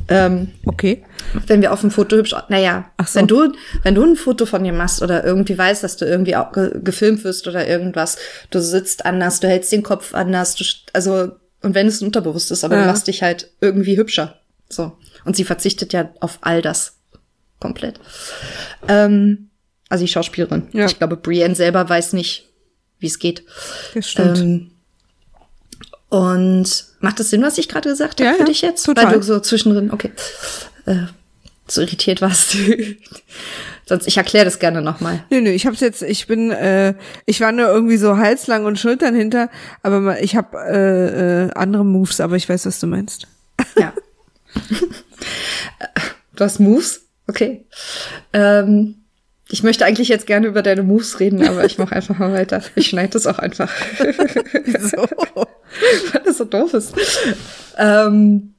[SPEAKER 1] Ähm,
[SPEAKER 2] okay.
[SPEAKER 1] Wenn wir auf dem Foto hübsch, naja,
[SPEAKER 2] Ach so.
[SPEAKER 1] wenn du, wenn du ein Foto von dir machst oder irgendwie weißt, dass du irgendwie auch ge gefilmt wirst oder irgendwas, du sitzt anders, du hältst den Kopf anders, du, also, und wenn es unterbewusst ist, aber ja. du machst dich halt irgendwie hübscher. So. Und sie verzichtet ja auf all das komplett. Ähm, also die Schauspielerin.
[SPEAKER 2] Ja.
[SPEAKER 1] Ich glaube, Brienne selber weiß nicht, wie es geht.
[SPEAKER 2] Das stimmt.
[SPEAKER 1] Ähm, und macht das Sinn, was ich gerade gesagt habe
[SPEAKER 2] ja,
[SPEAKER 1] für dich jetzt?
[SPEAKER 2] Total.
[SPEAKER 1] Weil du so zwischendrin, okay, äh, so irritiert warst. Sonst, ich erkläre das gerne nochmal.
[SPEAKER 2] Nö, nö, ich hab's jetzt, ich bin, äh, ich war nur irgendwie so halslang und Schultern hinter, aber ich habe äh, äh, andere Moves, aber ich weiß, was du meinst.
[SPEAKER 1] Ja. du hast Moves? Okay. Ähm, ich möchte eigentlich jetzt gerne über deine Moves reden, aber ich mache einfach mal weiter. Ich schneide das auch einfach.
[SPEAKER 2] so.
[SPEAKER 1] Weil das so doof ist. Ähm,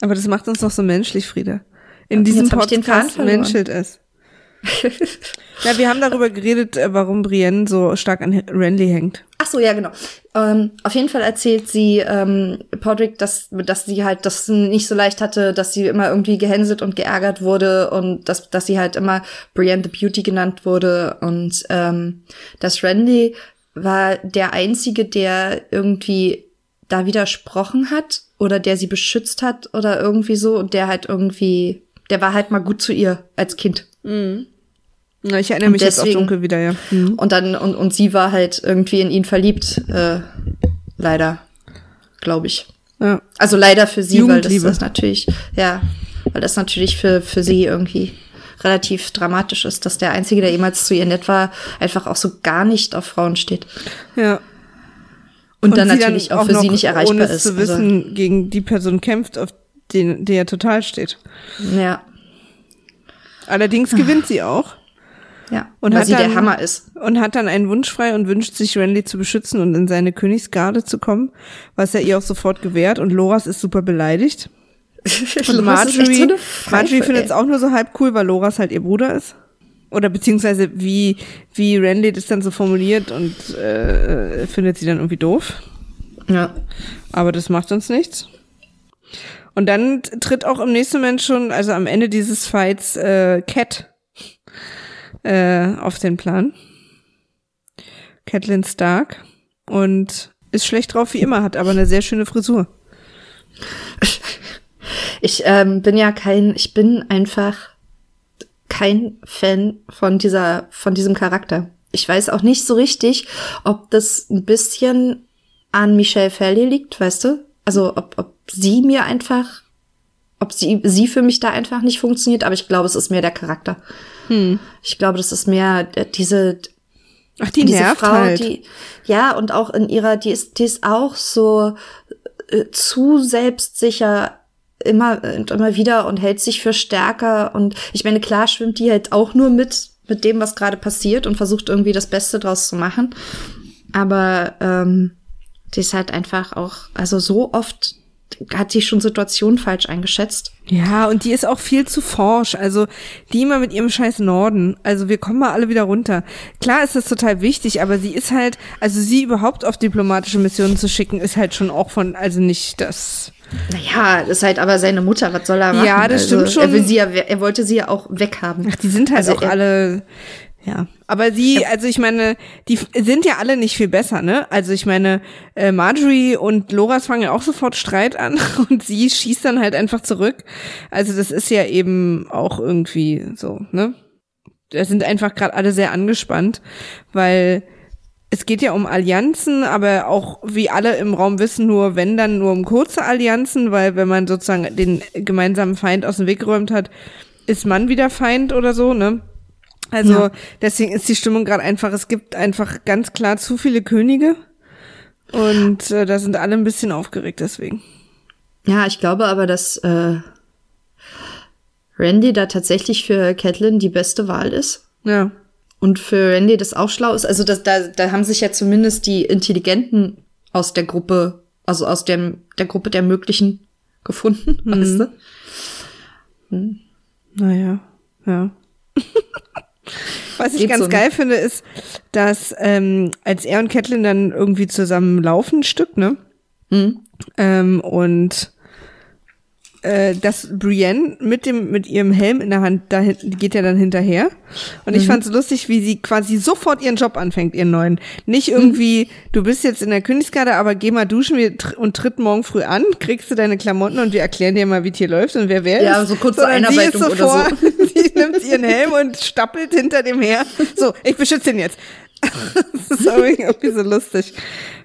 [SPEAKER 2] aber das macht uns doch so menschlich, Frieda. In diesem Podcast menschelt es. ja, wir haben darüber geredet, äh, warum Brienne so stark an Renly hängt.
[SPEAKER 1] Ach so, ja, genau. Ähm, auf jeden Fall erzählt sie ähm, Podrick, dass, dass sie halt das nicht so leicht hatte, dass sie immer irgendwie gehänselt und geärgert wurde und dass, dass sie halt immer Brienne the Beauty genannt wurde und ähm, dass Renly war der Einzige, der irgendwie da widersprochen hat oder der sie beschützt hat oder irgendwie so und der halt irgendwie, der war halt mal gut zu ihr als Kind.
[SPEAKER 2] Mhm. Na, ich erinnere mich deswegen, jetzt auch dunkel wieder, ja.
[SPEAKER 1] Mhm. Und dann, und, und sie war halt irgendwie in ihn verliebt, äh, leider, glaube ich.
[SPEAKER 2] Ja.
[SPEAKER 1] Also leider für sie, weil das ist natürlich, ja, weil das natürlich für, für sie irgendwie relativ dramatisch ist, dass der Einzige, der jemals zu ihr nett war, einfach auch so gar nicht auf Frauen steht.
[SPEAKER 2] Ja.
[SPEAKER 1] Und, dann
[SPEAKER 2] sie
[SPEAKER 1] natürlich auch für
[SPEAKER 2] noch,
[SPEAKER 1] sie nicht erreichbar
[SPEAKER 2] ohne
[SPEAKER 1] ist.
[SPEAKER 2] zu wissen, gegen die Person kämpft, auf den, der total steht.
[SPEAKER 1] Also, ja,
[SPEAKER 2] Allerdings gewinnt sie auch
[SPEAKER 1] ja.
[SPEAKER 2] Und
[SPEAKER 1] weil
[SPEAKER 2] hat
[SPEAKER 1] sie der
[SPEAKER 2] dann-
[SPEAKER 1] Hammer ist.
[SPEAKER 2] und hat dann einen Wunsch frei und wünscht sich, Renly zu beschützen und in seine Königsgarde zu kommen, was er ihr auch sofort gewährt. Und Loras ist super beleidigt. Und Marjorie, Marjorie findet es auch nur so halb cool, weil Loras halt ihr Bruder ist. Oder beziehungsweise wie, wie Renly das dann so formuliert und äh, findet sie dann irgendwie doof.
[SPEAKER 1] Ja.
[SPEAKER 2] Aber das macht uns nichts. Und dann tritt auch im nächsten Moment schon, also am Ende dieses Fights, äh, Cat äh, auf den Plan. Catelyn Stark. Und ist schlecht drauf wie immer, hat aber eine sehr schöne Frisur.
[SPEAKER 1] Ich ähm, bin ja kein, ich bin einfach kein Fan von dieser, von diesem Charakter. Ich weiß auch nicht so richtig, ob das ein bisschen an Michelle Fairley liegt, weißt du? Also ob, ob sie mir einfach, ob sie, sie für mich da einfach nicht funktioniert, aber ich glaube, es ist mehr der Charakter. Ich glaube, das ist mehr äh, diese,
[SPEAKER 2] Ach, die
[SPEAKER 1] diese
[SPEAKER 2] nervt
[SPEAKER 1] Frau,
[SPEAKER 2] halt.
[SPEAKER 1] die ja und auch in ihrer, die ist, die ist auch so äh, zu selbstsicher immer und immer wieder und hält sich für stärker und ich meine klar schwimmt die halt auch nur mit mit dem was gerade passiert und versucht irgendwie das Beste draus zu machen, aber ähm, die ist halt einfach auch also so oft hat sie schon Situationen falsch eingeschätzt.
[SPEAKER 2] Ja, und die ist auch viel zu forsch. Also die immer mit ihrem scheiß Norden. Also wir kommen mal alle wieder runter. Klar ist das total wichtig, aber sie ist halt, also sie überhaupt auf diplomatische Missionen zu schicken, ist halt schon auch von, also nicht das.
[SPEAKER 1] Naja, das ist halt aber seine Mutter, was soll er machen?
[SPEAKER 2] Ja, das
[SPEAKER 1] also,
[SPEAKER 2] stimmt schon.
[SPEAKER 1] Er, will sie ja, er wollte sie ja auch weghaben.
[SPEAKER 2] Ach, die sind halt
[SPEAKER 1] Also
[SPEAKER 2] auch
[SPEAKER 1] er-
[SPEAKER 2] alle, ja. Aber sie, also ich meine, die sind ja alle nicht viel besser, ne? Also ich meine, äh, Marjorie und Loras fangen ja auch sofort Streit an und sie schießt dann halt einfach zurück. Also das ist ja eben auch irgendwie so, ne? Da sind einfach gerade alle sehr angespannt, weil es geht ja um Allianzen, aber auch wie alle im Raum wissen, nur wenn dann nur um kurze Allianzen, weil wenn man sozusagen den gemeinsamen Feind aus dem Weg geräumt hat, ist man wieder Feind oder so, ne? Also
[SPEAKER 1] Ja.
[SPEAKER 2] deswegen ist die Stimmung gerade einfach, es gibt einfach ganz klar zu viele Könige und äh, da sind alle ein bisschen aufgeregt deswegen.
[SPEAKER 1] Ja, ich glaube aber, dass äh, Randy da tatsächlich für Catelyn die beste Wahl ist.
[SPEAKER 2] Ja.
[SPEAKER 1] Und für Randy das auch schlau ist. Also das, da, da haben sich ja zumindest die Intelligenten aus der Gruppe, also aus dem, der Gruppe der Möglichen gefunden,
[SPEAKER 2] Mhm.
[SPEAKER 1] weißt du?
[SPEAKER 2] Naja, ja. Was ich
[SPEAKER 1] Geht
[SPEAKER 2] ganz
[SPEAKER 1] so, ne?
[SPEAKER 2] geil finde, ist, dass ähm, als er und Catelyn dann irgendwie zusammen laufen, ein Stück, ne?
[SPEAKER 1] Mhm.
[SPEAKER 2] Ähm, und äh, dass Brienne mit dem mit ihrem Helm in der Hand da geht ja dann hinterher. Und ich fand es lustig wie sie quasi sofort ihren Job anfängt ihren neuen. Nicht irgendwie du bist jetzt in der Königsgarde aber geh mal duschen wir tr und tritt morgen früh an kriegst du deine Klamotten und wir erklären dir mal wie es hier läuft und wer wer
[SPEAKER 1] Ja,
[SPEAKER 2] ist.
[SPEAKER 1] so kurze
[SPEAKER 2] Sondern sie
[SPEAKER 1] Einarbeitung
[SPEAKER 2] ist
[SPEAKER 1] oder
[SPEAKER 2] sofort, sie nimmt ihren Helm und stappelt hinter dem her. So ich beschütze ihn jetzt. Das ist irgendwie so lustig.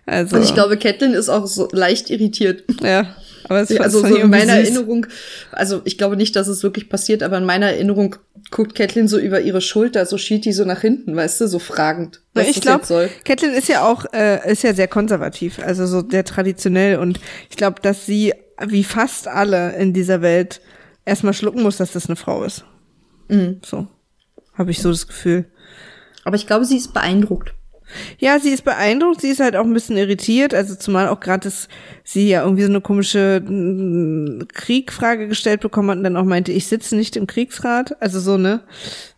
[SPEAKER 2] Also
[SPEAKER 1] Und ich glaube, Catelyn ist auch so leicht irritiert.
[SPEAKER 2] ja aber es
[SPEAKER 1] Also
[SPEAKER 2] fand
[SPEAKER 1] so
[SPEAKER 2] ich
[SPEAKER 1] in meiner
[SPEAKER 2] süß.
[SPEAKER 1] Erinnerung, also ich glaube nicht, dass es wirklich passiert, aber in meiner Erinnerung guckt Catelyn so über ihre Schulter, so schielt die so nach hinten, weißt du, so fragend, was
[SPEAKER 2] ich glaube. Catelyn ist ja auch äh, ist ja sehr konservativ, also so sehr traditionell und ich glaube, dass sie wie fast alle in dieser Welt erstmal schlucken muss, dass das eine Frau ist.
[SPEAKER 1] Mhm.
[SPEAKER 2] So habe ich so das Gefühl.
[SPEAKER 1] Aber ich glaube, sie ist beeindruckt.
[SPEAKER 2] Ja, sie ist beeindruckt, sie ist halt auch ein bisschen irritiert, also zumal auch gerade, dass sie ja irgendwie so eine komische mm, Kriegfrage gestellt bekommen hat und dann auch meinte, ich sitze nicht im Kriegsrat, also so, ne?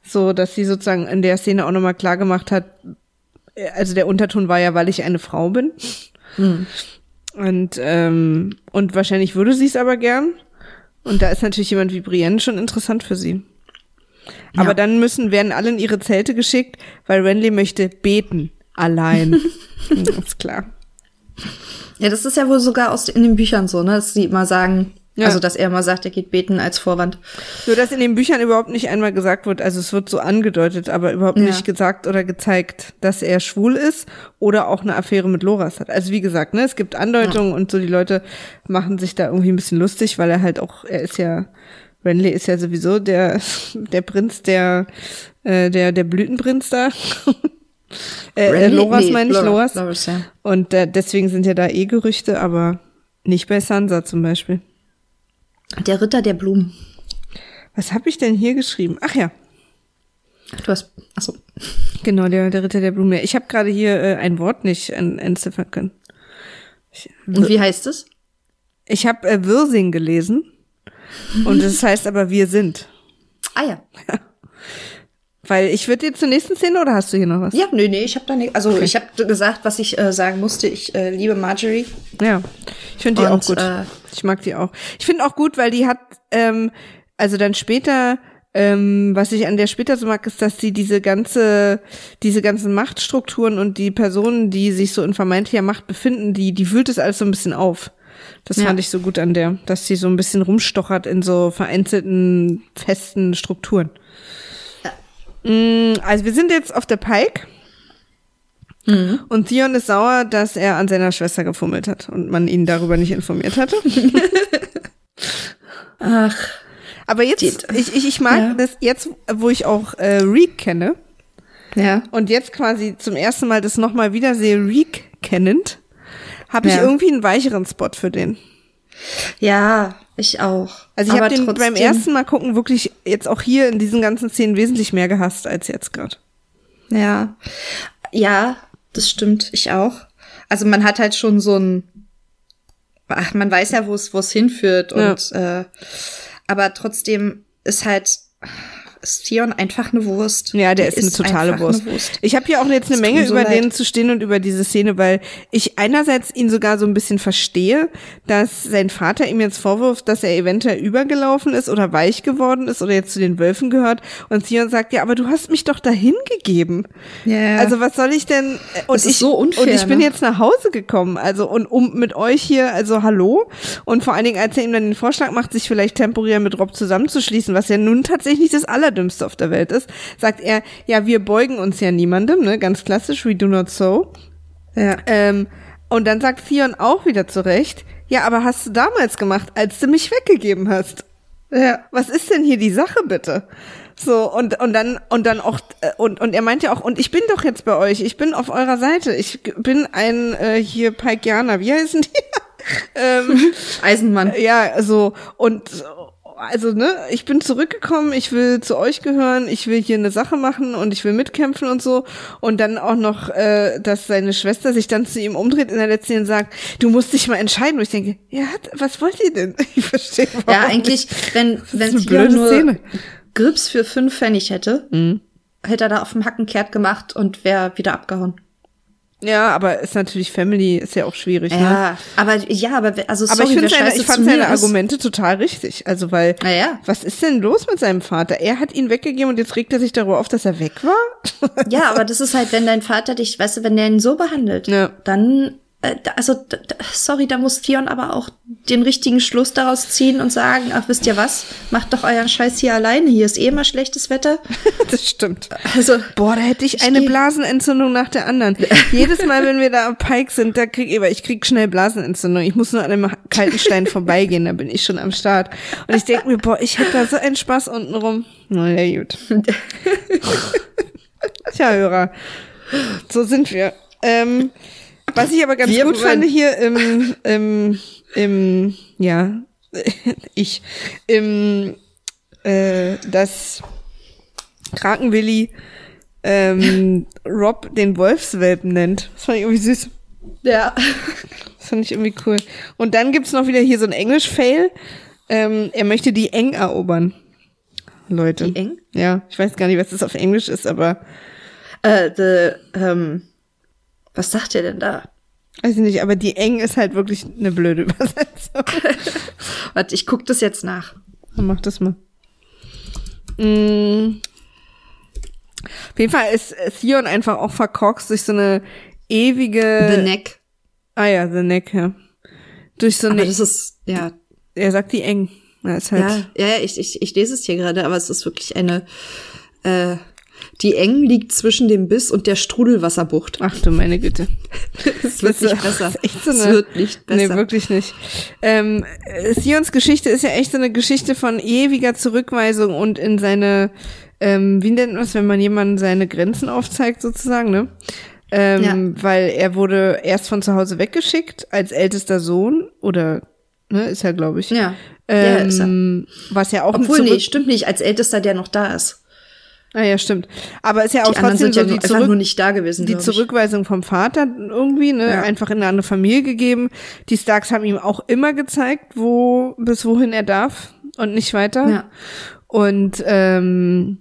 [SPEAKER 2] So, dass sie sozusagen in der Szene auch nochmal klar gemacht hat, äh, also der Unterton war ja, weil ich eine Frau bin. Und, ähm, und wahrscheinlich würde sie es aber gern. Und da ist natürlich jemand wie Brienne schon interessant für sie. Aber
[SPEAKER 1] Ja.
[SPEAKER 2] dann müssen, werden alle in ihre Zelte geschickt, weil Renly möchte beten. Allein. Ist klar.
[SPEAKER 1] Ja, das ist ja wohl sogar aus in den Büchern so, ne, dass sie immer sagen,
[SPEAKER 2] Ja.
[SPEAKER 1] Also, dass er mal sagt, er geht beten als Vorwand.
[SPEAKER 2] Nur, dass in den Büchern überhaupt nicht einmal gesagt wird, also es wird so angedeutet, aber überhaupt
[SPEAKER 1] Ja.
[SPEAKER 2] nicht gesagt oder gezeigt, dass er schwul ist oder auch eine Affäre mit Loras hat. Also wie gesagt, ne, es gibt Andeutungen und so die Leute machen sich da irgendwie ein bisschen lustig, weil er halt auch, er ist ja, Renly ist ja sowieso der, der Prinz, der, äh, der, der Blütenprinz da. äh, äh? Loras
[SPEAKER 1] Nee,
[SPEAKER 2] meine ich,
[SPEAKER 1] Lora-
[SPEAKER 2] Loras.
[SPEAKER 1] Loras, ja.
[SPEAKER 2] Und äh, deswegen sind ja da eh Gerüchte, aber nicht bei Sansa zum Beispiel.
[SPEAKER 1] Der Ritter der Blumen.
[SPEAKER 2] Was habe ich denn hier geschrieben? Ach ja,
[SPEAKER 1] Du hast, achso.
[SPEAKER 2] Genau, der, der Ritter der Blume. Ich habe gerade hier äh, ein Wort nicht en- entziffern können. Ich,
[SPEAKER 1] Und wie heißt es?
[SPEAKER 2] ich habe äh, Wirsing gelesen und das heißt aber wir sind.
[SPEAKER 1] Ah ja.
[SPEAKER 2] Weil ich würde jetzt zur nächsten Szene oder hast du hier noch was?
[SPEAKER 1] Ja, nee, nee, ich habe da nicht. Also ich habe gesagt, was ich äh, sagen musste. Ich äh, liebe Marjorie.
[SPEAKER 2] Ja, ich finde die
[SPEAKER 1] Und,
[SPEAKER 2] auch gut.
[SPEAKER 1] äh,
[SPEAKER 2] ich mag die auch. Ich finde auch gut, weil die hat, ähm, also dann später, ähm, was ich an der später so mag, ist, dass sie diese ganze, diese ganzen Machtstrukturen und die Personen, die sich so in vermeintlicher Macht befinden, die, die wühlt es alles so ein bisschen auf. Das
[SPEAKER 1] Ja.
[SPEAKER 2] fand ich so gut an der, dass sie so ein bisschen rumstochert in so vereinzelten, festen Strukturen. Mm, Also wir sind jetzt auf der Pike. Und Theon ist sauer, dass er an seiner Schwester gefummelt hat und man ihn darüber nicht informiert hatte.
[SPEAKER 1] Ach,
[SPEAKER 2] Aber jetzt, ich, ich, ich mag
[SPEAKER 1] Ja.
[SPEAKER 2] das jetzt, wo ich auch äh, Reek kenne
[SPEAKER 1] ja.
[SPEAKER 2] und jetzt quasi zum ersten Mal das nochmal wieder sehe, Reek kennend, habe ich
[SPEAKER 1] Ja.
[SPEAKER 2] irgendwie einen weicheren Spot für den.
[SPEAKER 1] Ja, ich auch.
[SPEAKER 2] Also ich habe den beim
[SPEAKER 1] trotzdem-
[SPEAKER 2] ersten Mal gucken wirklich jetzt auch hier in diesen ganzen Szenen wesentlich mehr gehasst als jetzt gerade.
[SPEAKER 1] Ja. Ja, das stimmt. Ich auch. Also man hat halt schon so ein. Ach, man weiß ja, wo es wo es hinführt und äh, aber trotzdem ist halt ist Theon einfach eine Wurst.
[SPEAKER 2] Ja, der ist, eine totale Wurst.
[SPEAKER 1] Eine Wurst.
[SPEAKER 2] Ich habe hier auch jetzt eine
[SPEAKER 1] Es
[SPEAKER 2] Menge
[SPEAKER 1] so
[SPEAKER 2] über
[SPEAKER 1] leid.
[SPEAKER 2] den zu stehen und über diese Szene, weil ich einerseits ihn sogar so ein bisschen verstehe, dass sein Vater ihm jetzt vorwirft, dass er eventuell übergelaufen ist oder weich geworden ist oder jetzt zu den Wölfen gehört und Theon sagt, ja, aber du hast mich doch dahin gegeben.
[SPEAKER 1] Ja.
[SPEAKER 2] Also was soll ich denn? Und
[SPEAKER 1] Das ist
[SPEAKER 2] ich,
[SPEAKER 1] so unfair,
[SPEAKER 2] Und ich bin
[SPEAKER 1] ne?
[SPEAKER 2] jetzt nach Hause gekommen, also und um mit euch hier, also hallo. Und vor allen Dingen, als er ihm dann den Vorschlag macht, sich vielleicht temporär mit Rob zusammenzuschließen, was ja nun tatsächlich das Allerdümmste auf der Welt ist, sagt er, ja, wir beugen uns ja niemandem, ne, ganz klassisch, we do not so.
[SPEAKER 1] ja.
[SPEAKER 2] Ähm, und dann sagt Theon auch wieder zurecht, ja, aber hast du damals gemacht, als du mich weggegeben hast?
[SPEAKER 1] ja.
[SPEAKER 2] was ist denn hier die Sache bitte? So, und, und dann, und dann auch, äh, und, und er meint ja auch, und ich bin doch jetzt bei euch, ich bin auf eurer Seite, ich bin ein, äh, hier, Paikianer, wie heißen die? ähm,
[SPEAKER 1] Eisenmann.
[SPEAKER 2] ja, so, und, also, ne, ich bin zurückgekommen, ich will zu euch gehören, ich will hier eine Sache machen und ich will mitkämpfen und so. Und dann auch noch, äh, dass seine Schwester sich dann zu ihm umdreht in der letzten Szene und sagt, du musst dich mal entscheiden. Und ich denke, ja, was wollt ihr denn? Ich verstehe
[SPEAKER 1] Ja, eigentlich, wenn, wenn Theon
[SPEAKER 2] blöde
[SPEAKER 1] nur
[SPEAKER 2] Szene.
[SPEAKER 1] Grips für fünf Pfennig hätte,
[SPEAKER 2] Mhm.
[SPEAKER 1] hätte er da auf dem Hacken kehrt gemacht und wäre wieder abgehauen.
[SPEAKER 2] Ja, aber ist natürlich Family, ist ja auch schwierig. Ne?
[SPEAKER 1] Ja, aber ja, aber also
[SPEAKER 2] Aber
[SPEAKER 1] sorry,
[SPEAKER 2] ich,
[SPEAKER 1] wer
[SPEAKER 2] finde seine, ich fand seine
[SPEAKER 1] mir ist-
[SPEAKER 2] Argumente total richtig. Also, weil,
[SPEAKER 1] Na ja.
[SPEAKER 2] was ist denn los mit seinem Vater? Er hat ihn weggegeben und jetzt regt er sich darüber auf, dass er weg war?
[SPEAKER 1] Ja, aber das ist halt, wenn dein Vater dich, weißt du, wenn der ihn so behandelt,
[SPEAKER 2] Ja.
[SPEAKER 1] dann, da- also, d- d- sorry, da muss Theon aber auch den richtigen Schluss daraus ziehen und sagen, ach, wisst ihr was, macht doch euren Scheiß hier alleine, hier ist eh immer schlechtes Wetter.
[SPEAKER 2] das stimmt.
[SPEAKER 1] Also,
[SPEAKER 2] Boah, da hätte ich eine Blasenentzündung nach der anderen. Jedes Mal, wenn wir da am Pike sind, da krieg ich, ich krieg schnell Blasenentzündung. Ich muss nur an einem kalten Stein vorbeigehen, da bin ich schon am Start. Und ich denke mir, boah, ich hätte da so einen Spaß unten rum. Na ja, gut. Tja, Hörer. So sind wir. Ähm, was ich aber ganz
[SPEAKER 1] Wir
[SPEAKER 2] gut fand hier im, im, im, ja, ich, im, äh, das Krakenwilli ähm, Rob den Wolfswelpen nennt. Das fand ich irgendwie süß.
[SPEAKER 1] ja.
[SPEAKER 2] Das fand ich irgendwie cool. Und dann gibt's noch wieder hier so ein Englisch-Fail. Ähm, er möchte die Eng erobern. Leute.
[SPEAKER 1] Die Eng?
[SPEAKER 2] Ja, ich weiß gar nicht, was das auf Englisch ist, aber
[SPEAKER 1] Äh, the, ähm, was sagt ihr denn da?
[SPEAKER 2] weiß ich nicht, aber die Eng ist halt wirklich eine blöde Übersetzung.
[SPEAKER 1] Warte, ich guck das jetzt nach.
[SPEAKER 2] Dann mach das mal. Mm. Auf jeden Fall ist Theon einfach auch verkorkst durch so eine ewige.
[SPEAKER 1] The Neck.
[SPEAKER 2] Ah ja, The Neck, ja. Durch so
[SPEAKER 1] Aber
[SPEAKER 2] eine
[SPEAKER 1] das ist, ja,
[SPEAKER 2] Er sagt die eng.
[SPEAKER 1] Ja, ist halt ja, ja ich, ich, ich lese es hier gerade, aber es ist wirklich eine. Äh, die Eng liegt zwischen dem Biss und der Strudelwasserbucht.
[SPEAKER 2] Ach du meine Güte.
[SPEAKER 1] Es wird nicht besser.
[SPEAKER 2] So es wird nicht besser. Nee, wirklich nicht. Ähm, Sions Geschichte ist ja echt so eine Geschichte von ewiger Zurückweisung und in seine, ähm, wie nennt man es, wenn man jemandem seine Grenzen aufzeigt, sozusagen, ne? Ähm, ja. Weil er wurde erst von zu Hause weggeschickt als ältester Sohn oder ne, ist er, glaube ich.
[SPEAKER 1] Ja.
[SPEAKER 2] Ähm, ja, ist er. Was ja auch
[SPEAKER 1] Obwohl, nee, stimmt nicht, als ältester, der noch da ist.
[SPEAKER 2] Ah ja, stimmt. Aber ist ja auch die trotzdem
[SPEAKER 1] so
[SPEAKER 2] ja
[SPEAKER 1] die, Zurück nur nicht da gewesen,
[SPEAKER 2] die Zurückweisung vom Vater irgendwie, ne, ja. einfach in eine andere Familie gegeben. Die Starks haben ihm auch immer gezeigt, wo bis wohin er darf und nicht weiter. Ja. Und ähm,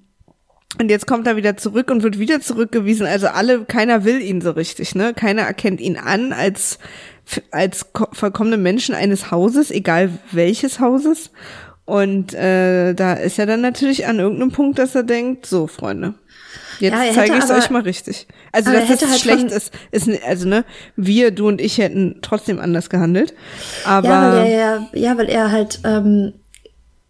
[SPEAKER 2] und jetzt kommt er wieder zurück und wird wieder zurückgewiesen. Also alle, keiner will ihn so richtig, ne? Keiner erkennt ihn an als als vollkommene Menschen eines Hauses, egal welches Hauses. Und äh, da ist er dann natürlich an irgendeinem Punkt, dass er denkt, so Freunde, jetzt ja, zeige ich es euch mal richtig. Also dass es halt schlecht ist, ist also ne, wir, du und ich hätten trotzdem anders gehandelt. Aber
[SPEAKER 1] ja, weil er, ja, weil er halt ähm,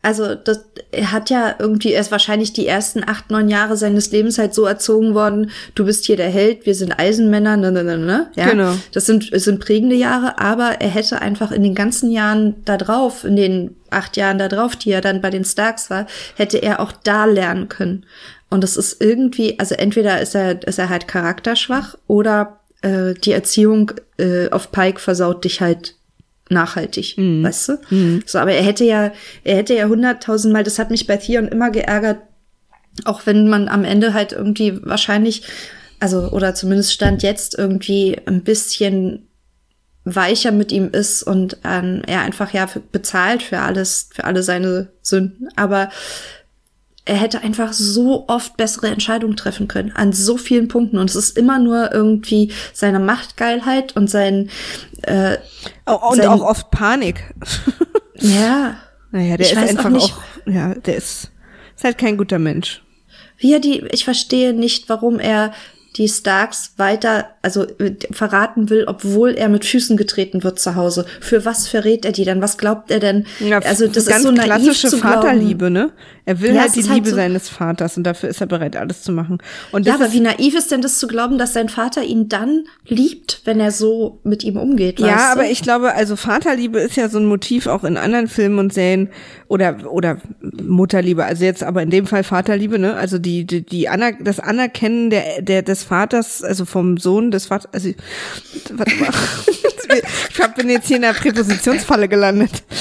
[SPEAKER 1] also das, er hat ja irgendwie, er ist wahrscheinlich die ersten acht, neun Jahre seines Lebens halt so erzogen worden, du bist hier der Held, wir sind Eisenmänner, ne, ne, ne, ne. Ja? Genau. Das sind, das sind prägende Jahre, aber er hätte einfach in den ganzen Jahren da drauf, in den acht Jahren da drauf, die er dann bei den Starks war, hätte er auch da lernen können. Und das ist irgendwie, also entweder ist er, ist er halt charakterschwach oder äh, die Erziehung äh, auf Pike versaut dich halt nachhaltig, mhm. weißt du? Mhm. So, aber er hätte ja, er hätte ja hunderttausendmal, das hat mich bei Theon immer geärgert, auch wenn man am Ende halt irgendwie wahrscheinlich, also, oder zumindest stand jetzt irgendwie ein bisschen weicher mit ihm ist und ähm, er einfach ja bezahlt für alles, für alle seine Sünden. Aber er hätte einfach so oft bessere Entscheidungen treffen können an so vielen Punkten und es ist immer nur irgendwie seine Machtgeilheit und sein äh,
[SPEAKER 2] und sein, auch oft Panik.
[SPEAKER 1] ja.
[SPEAKER 2] Naja, der ich ist einfach auch, nicht, auch, ja, der ist, ist halt kein guter Mensch.
[SPEAKER 1] Wie er die, ich verstehe nicht, warum er die Starks weiter, also äh, verraten will, obwohl er mit Füßen getreten wird zu Hause. Für was verrät er die dann? Was glaubt er denn?
[SPEAKER 2] Ja, also das ganz ist so klassische Vaterliebe, ne? Er will ja, halt die halt Liebe so seines Vaters und dafür ist er bereit, alles zu machen. Und
[SPEAKER 1] ja, aber wie naiv ist denn das zu glauben, dass sein Vater ihn dann liebt, wenn er so mit ihm umgeht?
[SPEAKER 2] Ja, aber ich glaube, also Vaterliebe ist ja so ein Motiv auch in anderen Filmen und Serien oder oder Mutterliebe. Also jetzt aber in dem Fall Vaterliebe, ne? Also die die, die Aner das Anerkennen der der des Vaters, also vom Sohn des Vaters. Also warte mal, ich bin jetzt hier in der Präpositionsfalle gelandet.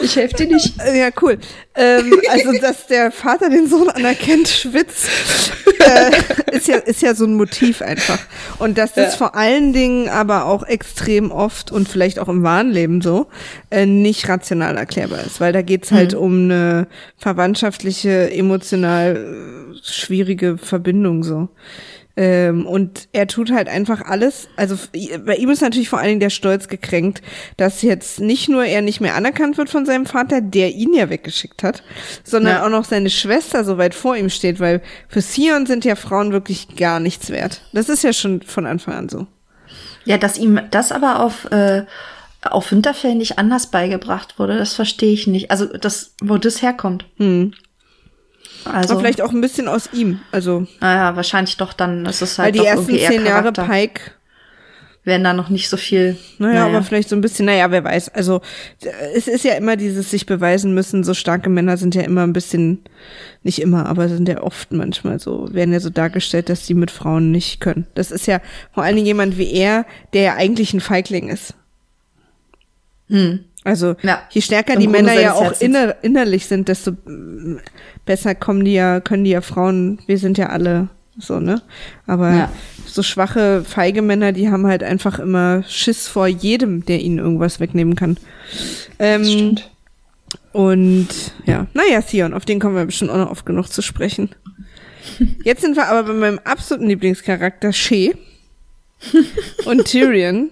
[SPEAKER 1] Ich helfe dir nicht.
[SPEAKER 2] Ja, cool. Ähm, also, dass der Vater den Sohn anerkennt, schwitzt, äh, ist, ja, ist ja so ein Motiv einfach. Und dass das ja. vor allen Dingen aber auch extrem oft und vielleicht auch im wahren Leben so äh, nicht rational erklärbar ist. Weil da geht's halt mhm. um eine verwandtschaftliche, emotional äh, schwierige Verbindung so. Ähm, und er tut halt einfach alles. Also bei ihm ist natürlich vor allen Dingen der Stolz gekränkt, dass jetzt nicht nur er nicht mehr anerkannt wird von seinem Vater, der ihn ja weggeschickt hat, sondern ja. auch noch seine Schwester so weit vor ihm steht, weil für Sion sind ja Frauen wirklich gar nichts wert. Das ist ja schon von Anfang an so.
[SPEAKER 1] Ja, dass ihm das aber auf äh auf Winterfell nicht anders beigebracht wurde, das verstehe ich nicht. Also das, wo das herkommt.
[SPEAKER 2] Hm. Also Aber vielleicht auch ein bisschen aus ihm. Also
[SPEAKER 1] naja, wahrscheinlich doch dann. ist Es halt
[SPEAKER 2] weil die ersten zehn Jahre Pike
[SPEAKER 1] werden da noch nicht so viel.
[SPEAKER 2] Naja, naja, aber vielleicht so ein bisschen, naja, wer weiß. Also es ist ja immer dieses sich beweisen müssen. So starke Männer sind ja immer ein bisschen, nicht immer, aber sind ja oft manchmal so, werden ja so dargestellt, dass sie mit Frauen nicht können. Das ist ja vor allen Dingen jemand wie er, der ja eigentlich ein Feigling ist. Hm. Also ja, je stärker die Männer ja auch inner, innerlich sind, desto besser kommen die ja, können die ja Frauen, wir sind ja alle so, ne? Aber ja. so schwache, feige Männer, die haben halt einfach immer Schiss vor jedem, der ihnen irgendwas wegnehmen kann. Ähm, stimmt. Und ja, naja, Theon, auf den kommen wir bestimmt auch noch oft genug zu sprechen. Jetzt sind wir aber bei meinem absoluten Lieblingscharakter, Shea und Tyrion.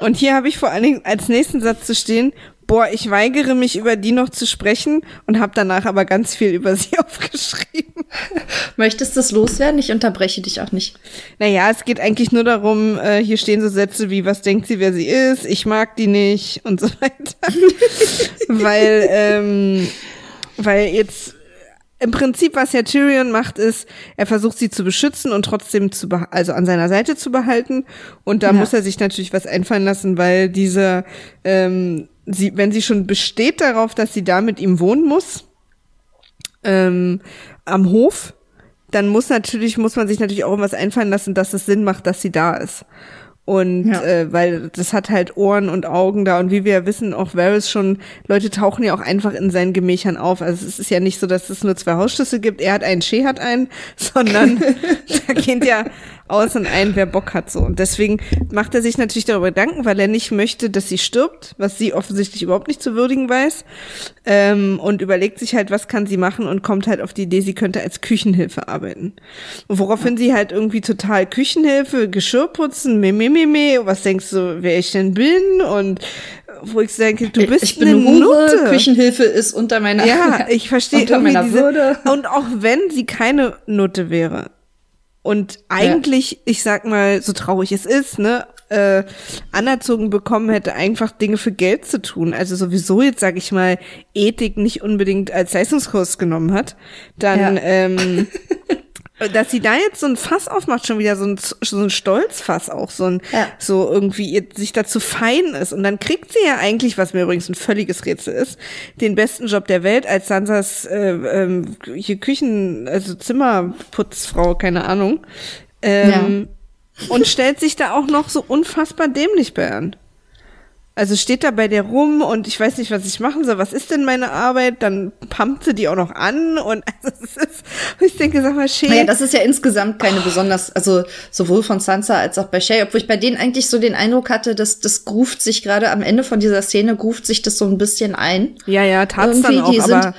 [SPEAKER 2] Und hier habe ich vor allen Dingen als nächsten Satz zu stehen, boah, ich weigere mich über die noch zu sprechen und habe danach aber ganz viel über sie aufgeschrieben.
[SPEAKER 1] Möchtest du es loswerden? Ich unterbreche dich auch nicht.
[SPEAKER 2] Naja, es geht eigentlich nur darum, äh, hier stehen so Sätze wie, was denkt sie, wer sie ist, ich mag die nicht und so weiter. weil, ähm, weil jetzt im Prinzip, was Herr Tyrion macht, ist, er versucht sie zu beschützen und trotzdem zu, also an seiner Seite zu behalten. Und da ja. muss er sich natürlich was einfallen lassen, weil diese, ähm, sie, wenn sie schon besteht darauf, dass sie da mit ihm wohnen muss, ähm, am Hof, dann muss natürlich, muss man sich natürlich auch irgendwas einfallen lassen, dass es Sinn macht, dass sie da ist. Und ja. äh, weil das hat halt Ohren und Augen da und wie wir ja wissen, auch Varys schon, Leute tauchen ja auch einfach in seinen Gemächern auf. Also es ist ja nicht so, dass es nur zwei Hausschlüsse gibt, er hat einen, Shea hat einen, sondern da geht ja aus und ein, wer Bock hat so. Und deswegen macht er sich natürlich darüber Gedanken, weil er nicht möchte, dass sie stirbt, was sie offensichtlich überhaupt nicht zu würdigen weiß. Ähm, und überlegt sich halt, was kann sie machen und kommt halt auf die Idee, sie könnte als Küchenhilfe arbeiten. Und woraufhin sie halt irgendwie total Küchenhilfe, Geschirr putzen, me, me, me, me, was denkst du, wer ich denn bin? Und wo ich denke, du bist
[SPEAKER 1] ich bin eine Nutte. Küchenhilfe ist unter meiner
[SPEAKER 2] Ja, ich verstehe unter meiner diese, Würde. Und auch wenn sie keine Nutte wäre, und eigentlich, ja. ich sag mal, so traurig es ist, ne, äh, anerzogen bekommen hätte, einfach Dinge für Geld zu tun, also sowieso jetzt, sag ich mal, Ethik nicht unbedingt als Leistungskurs genommen hat, dann ja. ähm, dass sie da jetzt so ein Fass aufmacht, schon wieder so ein, so ein Stolzfass auch, so ein, ja. so irgendwie ihr, sich dazu fein ist. Und dann kriegt sie ja eigentlich, was mir übrigens ein völliges Rätsel ist, den besten Job der Welt als Sansas äh, ähm, hier Küchen, also Zimmerputzfrau, keine Ahnung. Ähm, ja. Und stellt sich da auch noch so unfassbar dämlich bei an. Also steht da bei der rum und ich weiß nicht, was ich machen soll. Was ist denn meine Arbeit? Dann pumpt sie die auch noch an und also es ist, ich denke, sag mal, Shay.
[SPEAKER 1] Naja, das ist ja insgesamt keine oh. besonders, also sowohl von Sansa als auch bei Shay, obwohl ich bei denen eigentlich so den Eindruck hatte, dass das gruft sich gerade am Ende von dieser Szene gruft sich das so ein bisschen ein.
[SPEAKER 2] Ja, ja, tat's dann auch,
[SPEAKER 1] die
[SPEAKER 2] aber
[SPEAKER 1] sind,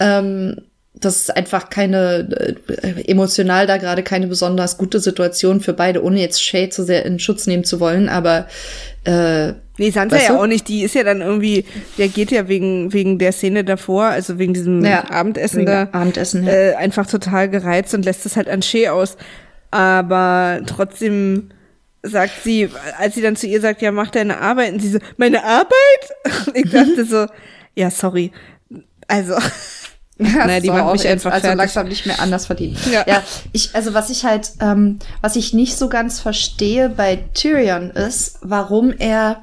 [SPEAKER 1] ähm, das ist einfach keine, äh, emotional da gerade keine besonders gute Situation für beide, ohne jetzt Shay zu sehr in Schutz nehmen zu wollen, aber äh,
[SPEAKER 2] Nee, Sansa weißt ja auch nicht. Die ist ja dann irgendwie, der geht ja wegen, wegen der Szene davor, also wegen diesem ja, Abendessen da,
[SPEAKER 1] Abendessen, ja.
[SPEAKER 2] äh, einfach total gereizt und lässt es halt an Shea aus. Aber trotzdem sagt sie, als sie dann zu ihr sagt, ja, mach deine Arbeit, und sie so, meine Arbeit? Und ich dachte so, ja, sorry. Also.
[SPEAKER 1] Naja, die macht mich einfach also fertig. langsam nicht mehr anders verdient. Ja. ja, ich, also was ich halt, ähm, was ich nicht so ganz verstehe bei Tyrion ist, warum er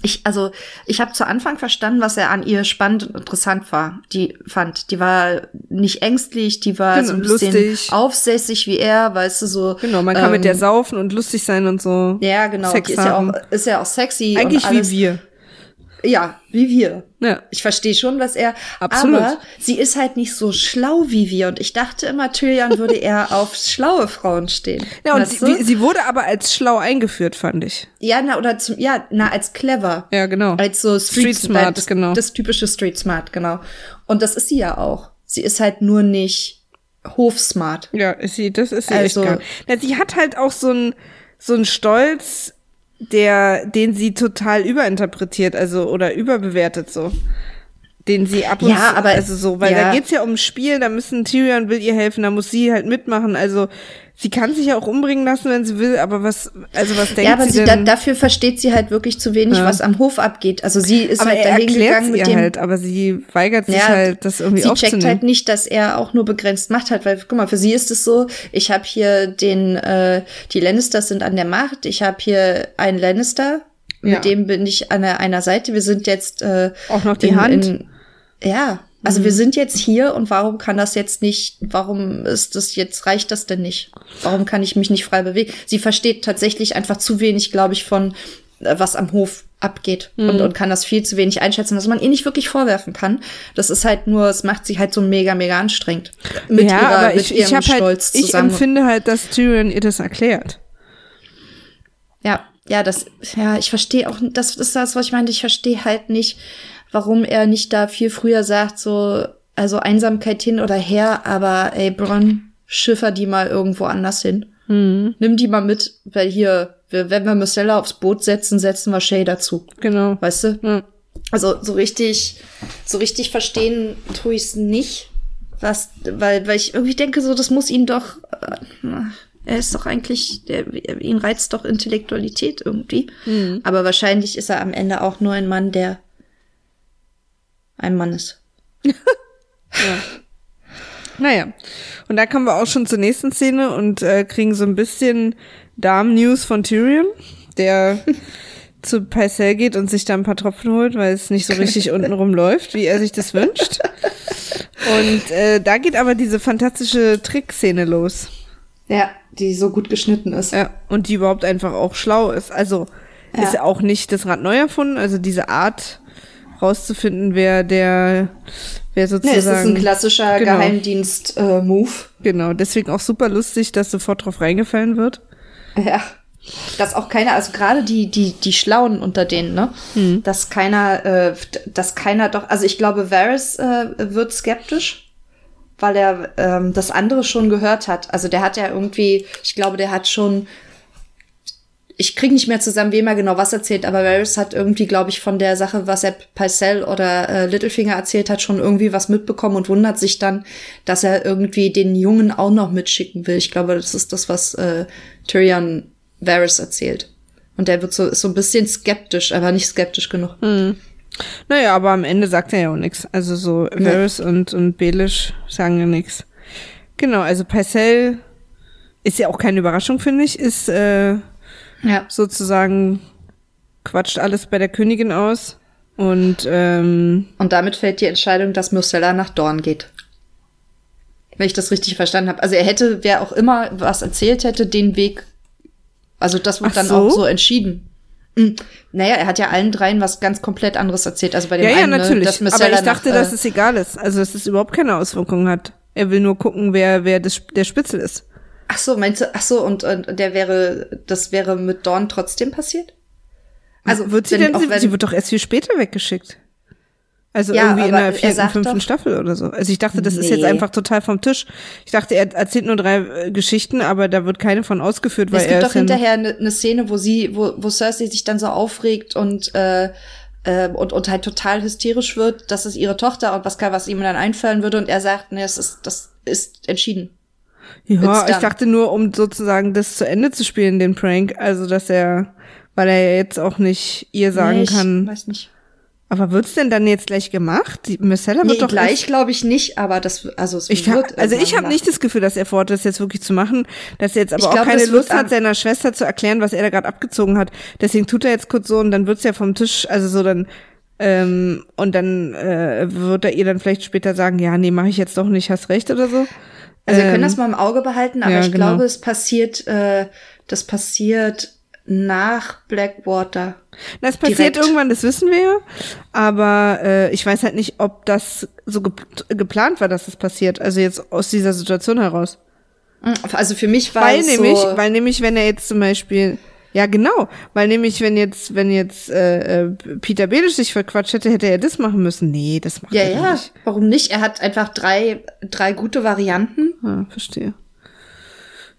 [SPEAKER 1] ich, also, ich habe zu Anfang verstanden, was er an ihr spannend und interessant war. Die fand, die war nicht ängstlich, die war genau, so ein bisschen lustig. aufsässig wie er, weißt du, so.
[SPEAKER 2] Genau, man kann ähm, mit der saufen und lustig sein und so.
[SPEAKER 1] Ja, genau. Sex die ist ja auch, ist ja auch sexy.
[SPEAKER 2] Eigentlich wie wir.
[SPEAKER 1] Ja, wie wir. Ja. Ich verstehe schon, was er. Absolut. Aber sie ist halt nicht so schlau wie wir. Und ich dachte immer, Tyrion würde eher auf schlaue Frauen stehen.
[SPEAKER 2] Ja, und sie, wie, sie, wurde aber als schlau eingeführt, fand ich.
[SPEAKER 1] Ja, na, oder zum, ja, na, als clever.
[SPEAKER 2] Ja, genau.
[SPEAKER 1] Als so Street, Street Smart, das, genau. Das typische Street Smart, genau. Und das ist sie ja auch. Sie ist halt nur nicht hofsmart.
[SPEAKER 2] Ja, ist sie, das ist sie also, echt gar. sie hat halt auch so ein, so ein Stolz, der, den sie total überinterpretiert, also oder überbewertet so. Den sie ab und
[SPEAKER 1] ja, zu, aber
[SPEAKER 2] also so, weil ja. da geht's ja ums Spiel, da müssen Tyrion will ihr helfen, da muss sie halt mitmachen. Also sie kann sich ja auch umbringen lassen, wenn sie will, aber was, also was denkt sie? Ja, aber sie, sie
[SPEAKER 1] da, dafür versteht sie halt wirklich zu wenig, ja. was am Hof abgeht. Also sie ist
[SPEAKER 2] aber
[SPEAKER 1] halt
[SPEAKER 2] dahin gegangen mit dem. Halt, aber sie weigert sich ja, halt, das irgendwie
[SPEAKER 1] Sie checkt halt nicht, dass er auch nur begrenzt Macht hat, weil guck mal, für sie ist es so, ich habe hier den, äh, die Lannisters sind an der Macht, ich habe hier einen Lannister, mit ja. dem bin ich an einer Seite. Wir sind jetzt äh,
[SPEAKER 2] auch noch die in, Hand. In,
[SPEAKER 1] ja, also mhm. wir sind jetzt hier und warum kann das jetzt nicht, warum ist das jetzt, reicht das denn nicht? Warum kann ich mich nicht frei bewegen? Sie versteht tatsächlich einfach zu wenig, glaube ich, von äh, was am Hof abgeht mhm. und, und kann das viel zu wenig einschätzen, was man ihr nicht wirklich vorwerfen kann. Das ist halt nur, es macht sich halt so mega, mega anstrengend.
[SPEAKER 2] Mit ja, ihrer, aber ich, mit ihrem ich halt, Stolz halt, zusammen. Ich empfinde halt, dass Tyrion ihr das erklärt.
[SPEAKER 1] Ja, ja, das, ja, ich verstehe auch, das ist das, was ich meinte, ich verstehe halt nicht, warum er nicht da viel früher sagt, so, also Einsamkeit hin oder her, aber ey, Bronn, schiffer die mal irgendwo anders hin. Mhm. Nimm die mal mit, weil hier, wenn wir Marcella aufs Boot setzen, setzen wir Shay dazu.
[SPEAKER 2] Genau.
[SPEAKER 1] Weißt du?
[SPEAKER 2] Ja.
[SPEAKER 1] Also so richtig, so richtig verstehen tue ich es nicht. Was, weil, weil ich irgendwie denke, so, das muss ihn doch. Äh, er ist doch eigentlich, der, ihn reizt doch Intellektualität irgendwie. Mhm. Aber wahrscheinlich ist er am Ende auch nur ein Mann, der ein Mann ist. ja.
[SPEAKER 2] Naja. Und da kommen wir auch schon zur nächsten Szene und äh, kriegen so ein bisschen Darm-News von Tyrion, der zu Pycelle geht und sich da ein paar Tropfen holt, weil es nicht so richtig untenrum läuft, wie er sich das wünscht. Und äh, da geht aber diese fantastische Trickszene los.
[SPEAKER 1] Ja, die so gut geschnitten ist.
[SPEAKER 2] Ja, und die überhaupt einfach auch schlau ist. Also ja. ist auch nicht das Rad neu erfunden, also diese Art rauszufinden, wer der, wer sozusagen. Nee, es ist
[SPEAKER 1] ein klassischer genau. Geheimdienst-Move.
[SPEAKER 2] Äh, genau, deswegen auch super lustig, dass sofort drauf reingefallen wird.
[SPEAKER 1] Ja. Dass auch keiner, also gerade die, die, die Schlauen unter denen, ne? Hm. Dass keiner, äh, dass keiner doch, also ich glaube, Varys äh, wird skeptisch, weil er ähm, das andere schon gehört hat. Also der hat ja irgendwie, ich glaube, der hat schon ich kriege nicht mehr zusammen, wem er genau was erzählt, aber Varys hat irgendwie, glaube ich, von der Sache, was er Pycelle oder äh, Littlefinger erzählt hat, schon irgendwie was mitbekommen und wundert sich dann, dass er irgendwie den Jungen auch noch mitschicken will. Ich glaube, das ist das, was äh, Tyrion Varys erzählt. Und der wird so, ist so ein bisschen skeptisch, aber nicht skeptisch genug.
[SPEAKER 2] Hm. Naja, aber am Ende sagt er ja auch nichts. Also so Varys ja. und, und Belisch sagen ja nichts. Genau, also Pycelle ist ja auch keine Überraschung, finde ich, ist äh, ja. sozusagen quatscht alles bei der Königin aus. Und, ähm,
[SPEAKER 1] und damit fällt die Entscheidung, dass Myrcella nach Dorn geht. Wenn ich das richtig verstanden habe. Also er hätte, wer auch immer was erzählt hätte, den Weg. Also das wird Ach dann so? auch so entschieden. Mhm. Naja, er hat ja allen dreien was ganz komplett anderes erzählt. Also bei dem
[SPEAKER 2] ja,
[SPEAKER 1] einen,
[SPEAKER 2] ja, ne, natürlich. Ne, Aber ich dachte, nach, äh, dass es egal ist. Also dass es überhaupt keine Auswirkungen hat. Er will nur gucken, wer, wer das, der Spitzel ist.
[SPEAKER 1] Ach so, meinst du, ach so, und, und der wäre, das wäre mit Dawn trotzdem passiert?
[SPEAKER 2] Also wird sie denn, sie, sie wird doch erst viel später weggeschickt. Also ja, irgendwie in der vierten, fünften doch, Staffel oder so. Also ich dachte, das nee. ist jetzt einfach total vom Tisch. Ich dachte, er erzählt nur drei äh, Geschichten, aber da wird keine von ausgeführt, weil
[SPEAKER 1] es
[SPEAKER 2] er.
[SPEAKER 1] Es gibt doch hinterher eine ne Szene, wo sie, wo, wo Cersei sich dann so aufregt und äh, äh, und, und halt total hysterisch wird, dass es ihre Tochter und was, was ihm dann einfallen würde und er sagt, nee, es ist, das ist entschieden.
[SPEAKER 2] Ja, ich dachte nur, um sozusagen das zu Ende zu spielen, den Prank. Also, dass er, weil er ja jetzt auch nicht ihr sagen nee, ich kann.
[SPEAKER 1] Weiß nicht.
[SPEAKER 2] Aber wird's denn dann jetzt gleich gemacht? Die Marcella wird nee, doch
[SPEAKER 1] gleich glaube ich nicht, aber das also es
[SPEAKER 2] ich wird also ich habe nicht das Gefühl, dass er vorhat, das jetzt wirklich zu machen, dass er jetzt aber ich auch glaub, keine Lust hat, seiner Schwester zu erklären, was er da gerade abgezogen hat. Deswegen tut er jetzt kurz so und dann wird's ja vom Tisch, also so dann ähm, und dann äh, wird er ihr dann vielleicht später sagen, ja, nee, mache ich jetzt doch nicht, hast recht oder so.
[SPEAKER 1] Also wir können das ähm, mal im Auge behalten, aber ja, ich genau. glaube, es passiert, äh, das passiert nach Blackwater.
[SPEAKER 2] Das passiert direkt. irgendwann, das wissen wir ja. Aber äh, ich weiß halt nicht, ob das so ge geplant war, dass das passiert. Also jetzt aus dieser Situation heraus.
[SPEAKER 1] Also für mich war
[SPEAKER 2] weil
[SPEAKER 1] es
[SPEAKER 2] nämlich,
[SPEAKER 1] so
[SPEAKER 2] weil nämlich, wenn er jetzt zum Beispiel ja, genau. Weil nämlich, wenn jetzt, wenn jetzt äh, äh, Peter Belisch sich verquatscht hätte, hätte er das machen müssen. Nee, das macht
[SPEAKER 1] ja,
[SPEAKER 2] er
[SPEAKER 1] ja.
[SPEAKER 2] nicht.
[SPEAKER 1] Warum nicht? Er hat einfach drei, drei gute Varianten.
[SPEAKER 2] Ah, verstehe.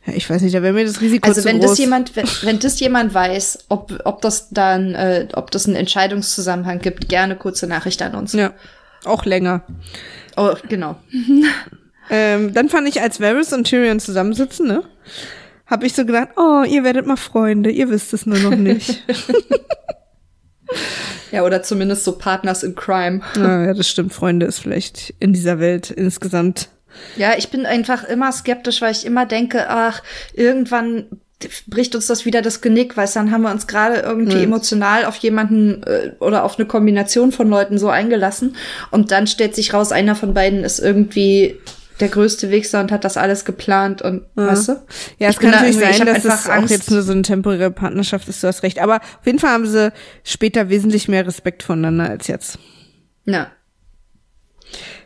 [SPEAKER 2] Ja, ich weiß nicht, da wäre mir das Risiko
[SPEAKER 1] also
[SPEAKER 2] zu
[SPEAKER 1] wenn
[SPEAKER 2] groß.
[SPEAKER 1] das jemand, wenn, wenn das jemand weiß, ob, ob das dann, äh, ob das einen Entscheidungszusammenhang gibt, gerne kurze Nachricht an uns.
[SPEAKER 2] Ja, auch länger.
[SPEAKER 1] Oh, genau.
[SPEAKER 2] ähm, dann fand ich, als Varys und Tyrion zusammensitzen, ne? Habe ich so gedacht, oh, ihr werdet mal Freunde, ihr wisst es nur noch nicht.
[SPEAKER 1] ja, oder zumindest so Partners in Crime.
[SPEAKER 2] Ja, das stimmt. Freunde ist vielleicht in dieser Welt insgesamt.
[SPEAKER 1] Ja, ich bin einfach immer skeptisch, weil ich immer denke, ach, irgendwann bricht uns das wieder das Genick, weil dann haben wir uns gerade irgendwie mhm. emotional auf jemanden äh, oder auf eine Kombination von Leuten so eingelassen und dann stellt sich raus, einer von beiden ist irgendwie der größte Wichser und hat das alles geplant und ja. weißt du?
[SPEAKER 2] Ja, es kann natürlich da sein, dass es auch jetzt nur so eine temporäre Partnerschaft ist, du hast recht. Aber auf jeden Fall haben sie später wesentlich mehr Respekt voneinander als jetzt.
[SPEAKER 1] Ja.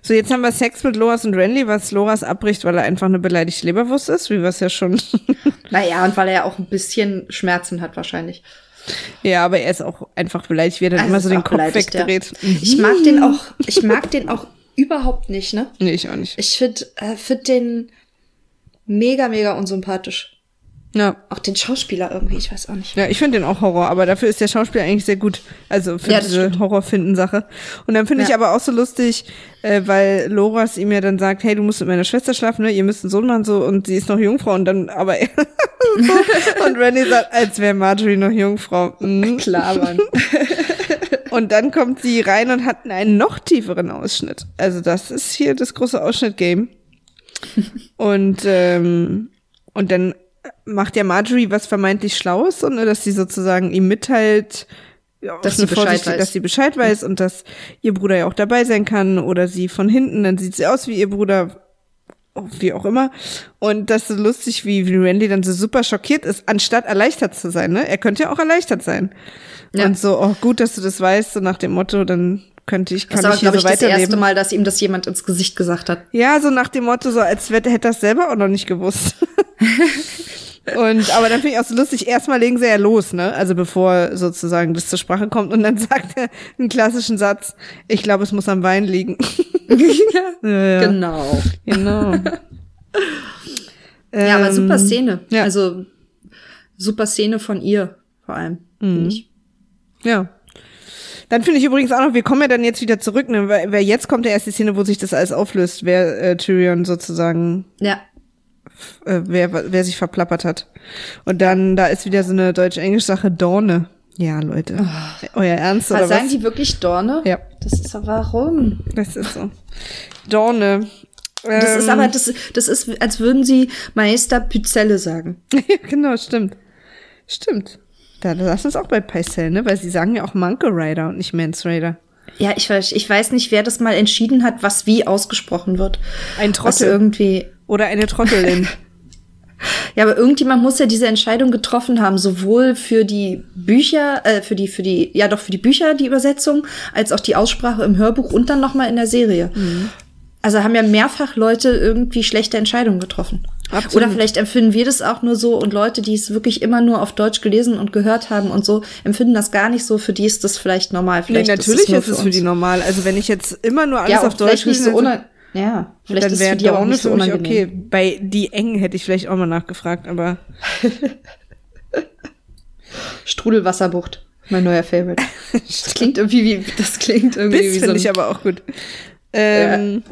[SPEAKER 2] So, jetzt haben wir Sex mit Loras und Renly, was Loras abbricht, weil er einfach eine beleidigte Leberwurst ist, wie wir es ja schon.
[SPEAKER 1] naja, und weil er ja auch ein bisschen Schmerzen hat wahrscheinlich.
[SPEAKER 2] Ja, aber er ist auch einfach beleidigt, wie er dann also immer so den Kopf wegdreht.
[SPEAKER 1] Ja. Ich mag den auch, ich mag den auch überhaupt nicht, ne?
[SPEAKER 2] Nee, ich auch nicht.
[SPEAKER 1] Ich finde äh, find den mega, mega unsympathisch.
[SPEAKER 2] Ja.
[SPEAKER 1] Auch den Schauspieler irgendwie, ich weiß auch nicht.
[SPEAKER 2] Ja, ich finde den auch Horror, aber dafür ist der Schauspieler eigentlich sehr gut. Also für
[SPEAKER 1] Ja,
[SPEAKER 2] diese. Horrorfinden-Sache. Und dann finde ich
[SPEAKER 1] Ja.
[SPEAKER 2] aber auch so lustig, äh, weil Loras ihm ja dann sagt, hey, du musst mit meiner Schwester schlafen, ne? Ihr müsst einen Sohn machen so und sie ist noch Jungfrau und dann aber er so, und Randy sagt, als wäre Marjorie noch Jungfrau. Mhm.
[SPEAKER 1] Klar, Mann.
[SPEAKER 2] Und dann kommt sie rein und hat einen noch tieferen Ausschnitt. Also das ist hier das große Ausschnitt-Game. und, ähm, und dann macht ja Marjorie was vermeintlich Schlaues, und, dass sie sozusagen ihm mitteilt, ja,
[SPEAKER 1] Dass sie Bescheid weiß.
[SPEAKER 2] dass sie Bescheid weiß und dass ihr Bruder ja auch dabei sein kann oder sie von hinten, dann sieht sie aus wie ihr Bruder, wie auch immer. Und das ist so lustig, wie, wie Randy dann so super schockiert ist, anstatt erleichtert zu sein, ne? Er könnte ja auch erleichtert sein.
[SPEAKER 1] Ja.
[SPEAKER 2] Und so, oh, gut, dass du das weißt, so nach dem Motto, dann könnte ich, kann
[SPEAKER 1] Das war,
[SPEAKER 2] ich hier
[SPEAKER 1] glaube
[SPEAKER 2] so
[SPEAKER 1] ich, das erste
[SPEAKER 2] weiterleben.
[SPEAKER 1] Mal, dass ihm das jemand ins Gesicht gesagt hat.
[SPEAKER 2] Ja, so nach dem Motto, so als hätte er das selber auch noch nicht gewusst. Und, aber dann finde ich auch so lustig, erstmal legen sie ja los, ne? Also bevor sozusagen das zur Sprache kommt und dann sagt er einen klassischen Satz, ich glaube, es muss am Wein liegen. ja, ja.
[SPEAKER 1] Genau.
[SPEAKER 2] Genau.
[SPEAKER 1] Ja, aber super
[SPEAKER 2] Ähm,
[SPEAKER 1] Szene.
[SPEAKER 2] ja.
[SPEAKER 1] Also super Szene von ihr vor allem.
[SPEAKER 2] Mhm.
[SPEAKER 1] finde Ich.
[SPEAKER 2] Ja. Dann finde ich übrigens auch noch, wir kommen ja dann jetzt wieder zurück, ne? Weil, weil jetzt kommt ja erst die Szene, wo sich das alles auflöst, wer äh, Tyrion sozusagen
[SPEAKER 1] Ja.
[SPEAKER 2] Äh, wer, wer sich verplappert hat. Und dann, da ist wieder so eine deutsch-englisch-Sache, Dorne. Ja, Leute. Euer Ernst oder
[SPEAKER 1] Was sagen
[SPEAKER 2] was?
[SPEAKER 1] die wirklich Dorne?
[SPEAKER 2] Ja.
[SPEAKER 1] Das ist aber warum?
[SPEAKER 2] Das ist so. Dorne.
[SPEAKER 1] Das ist
[SPEAKER 2] Ähm,
[SPEAKER 1] aber, das, das ist, als würden sie Meister Pyzelle sagen.
[SPEAKER 2] ja, genau, stimmt. Stimmt. Da lass uns auch bei Pycelle, ne? Weil sie sagen ja auch Monkey Rider und nicht Mance Rider.
[SPEAKER 1] Ja, ich weiß, ich weiß nicht, wer das mal entschieden hat, was wie ausgesprochen wird.
[SPEAKER 2] Ein
[SPEAKER 1] Was
[SPEAKER 2] Trottel.
[SPEAKER 1] irgendwie.
[SPEAKER 2] Oder eine Trottelin.
[SPEAKER 1] Ja, aber irgendjemand muss ja diese Entscheidung getroffen haben, sowohl für die Bücher, äh, für die, für die, ja doch für die Bücher, die Übersetzung, als auch die Aussprache im Hörbuch und dann nochmal in der Serie. Also haben ja mehrfach Leute irgendwie schlechte Entscheidungen getroffen.
[SPEAKER 2] Absolut.
[SPEAKER 1] Oder vielleicht empfinden wir das auch nur so und Leute, die es wirklich immer nur auf Deutsch gelesen und gehört haben und so, empfinden das gar nicht so. Für die ist das vielleicht normal.
[SPEAKER 2] nee,
[SPEAKER 1] Vielleicht
[SPEAKER 2] natürlich
[SPEAKER 1] nur
[SPEAKER 2] ist es für
[SPEAKER 1] uns.
[SPEAKER 2] die normal. Also wenn ich jetzt immer nur alles
[SPEAKER 1] ja,
[SPEAKER 2] auf Deutsch
[SPEAKER 1] so
[SPEAKER 2] lese,
[SPEAKER 1] una ja, vielleicht
[SPEAKER 2] dann wäre
[SPEAKER 1] die auch nicht so unangenehm.
[SPEAKER 2] okay. Bei die Engen hätte ich vielleicht auch mal nachgefragt, aber
[SPEAKER 1] Strudelwasserbucht. Mein neuer Favorite. Das klingt irgendwie wie, das klingt irgendwie
[SPEAKER 2] Biss
[SPEAKER 1] wie so
[SPEAKER 2] finde
[SPEAKER 1] ein,
[SPEAKER 2] ich aber auch gut. Ähm,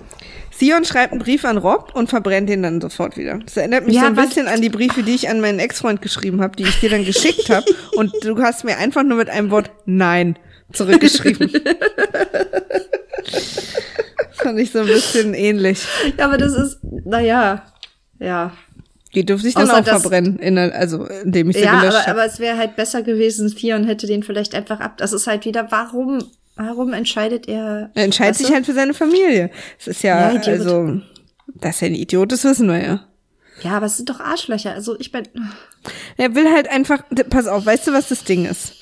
[SPEAKER 2] Sion schreibt einen Brief an Rob und verbrennt ihn dann sofort wieder. Das erinnert mich
[SPEAKER 1] Ja,
[SPEAKER 2] so ein
[SPEAKER 1] was-
[SPEAKER 2] bisschen an die Briefe, die ich an meinen Ex-Freund geschrieben habe, die ich dir dann geschickt habe. Und du hast mir einfach nur mit einem Wort Nein zurückgeschrieben. Fand ich so ein bisschen ähnlich.
[SPEAKER 1] Ja, aber das ist, naja, ja.
[SPEAKER 2] Die durfte ich dann
[SPEAKER 1] Außer
[SPEAKER 2] auch
[SPEAKER 1] dass-
[SPEAKER 2] verbrennen, in, also indem ich sie
[SPEAKER 1] Ja,
[SPEAKER 2] gelöscht
[SPEAKER 1] aber,
[SPEAKER 2] habe.
[SPEAKER 1] aber es wäre halt besser gewesen, Theon hätte den vielleicht einfach ab. Das ist halt wieder, warum, warum entscheidet er?
[SPEAKER 2] Er entscheidet sich
[SPEAKER 1] du?
[SPEAKER 2] halt für seine Familie. Es ist ja,
[SPEAKER 1] Ja,
[SPEAKER 2] also, dass er ein Idiot ist, wissen wir ja.
[SPEAKER 1] Ja, aber es sind doch Arschlöcher. Also ich bin.
[SPEAKER 2] Er will halt einfach, pass auf, weißt du, was das Ding ist?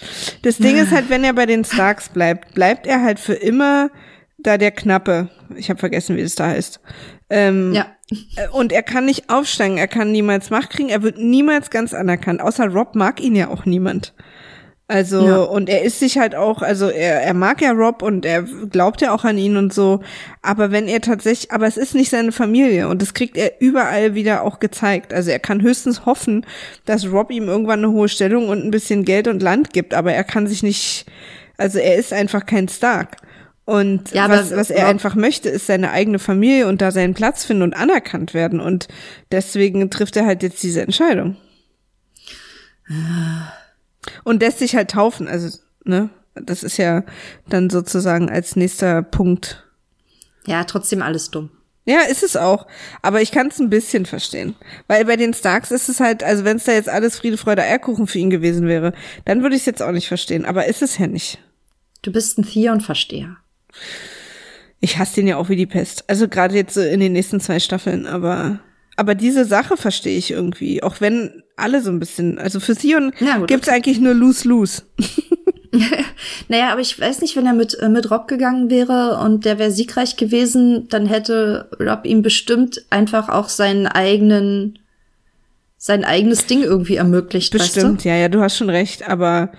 [SPEAKER 2] Das Ding ist halt, wenn er bei den Starks bleibt, bleibt er halt für immer da der Knappe. Ich habe vergessen, wie das da heißt. Ähm,
[SPEAKER 1] Ja.
[SPEAKER 2] äh, Und er kann nicht aufsteigen, er kann niemals Macht kriegen, er wird niemals ganz anerkannt. Außer Rob mag ihn ja auch niemand. Also,
[SPEAKER 1] Ja.
[SPEAKER 2] und er ist sich halt auch, also er, er mag ja Rob und er glaubt ja auch an ihn und so. Aber wenn er tatsächlich, aber es ist nicht seine Familie und das kriegt er überall wieder auch gezeigt. Also er kann höchstens hoffen, dass Rob ihm irgendwann eine hohe Stellung und ein bisschen Geld und Land gibt, aber er kann sich nicht, also er ist einfach kein Stark. Und
[SPEAKER 1] Ja,
[SPEAKER 2] was, was er einfach möchte, ist seine eigene Familie und da seinen Platz finden und anerkannt werden. Und deswegen trifft er halt jetzt diese Entscheidung. Und lässt sich halt taufen. Also, ne? Das ist ja dann sozusagen als nächster Punkt.
[SPEAKER 1] Ja, trotzdem alles dumm.
[SPEAKER 2] Ja, ist es auch. Aber ich kann es ein bisschen verstehen. Weil bei den Starks ist es halt, also wenn es da jetzt alles Friede, Freude, Eierkuchen für ihn gewesen wäre, dann würde ich es jetzt auch nicht verstehen. Aber ist es ja nicht.
[SPEAKER 1] Du bist ein Theon-Versteher.
[SPEAKER 2] Ich hasse den ja auch wie die Pest. Also gerade jetzt so in den nächsten zwei Staffeln, aber aber diese Sache verstehe ich irgendwie, auch wenn alle so ein bisschen, also für Sion
[SPEAKER 1] Ja, gut,
[SPEAKER 2] gibt's eigentlich nur lose lose.
[SPEAKER 1] Naja, aber ich weiß nicht, wenn er mit, äh, mit Rob gegangen wäre und der wäre siegreich gewesen, dann hätte Rob ihm bestimmt einfach auch seinen eigenen, sein eigenes Ding irgendwie ermöglicht,
[SPEAKER 2] Bestimmt, ja, ja, du hast schon recht, aber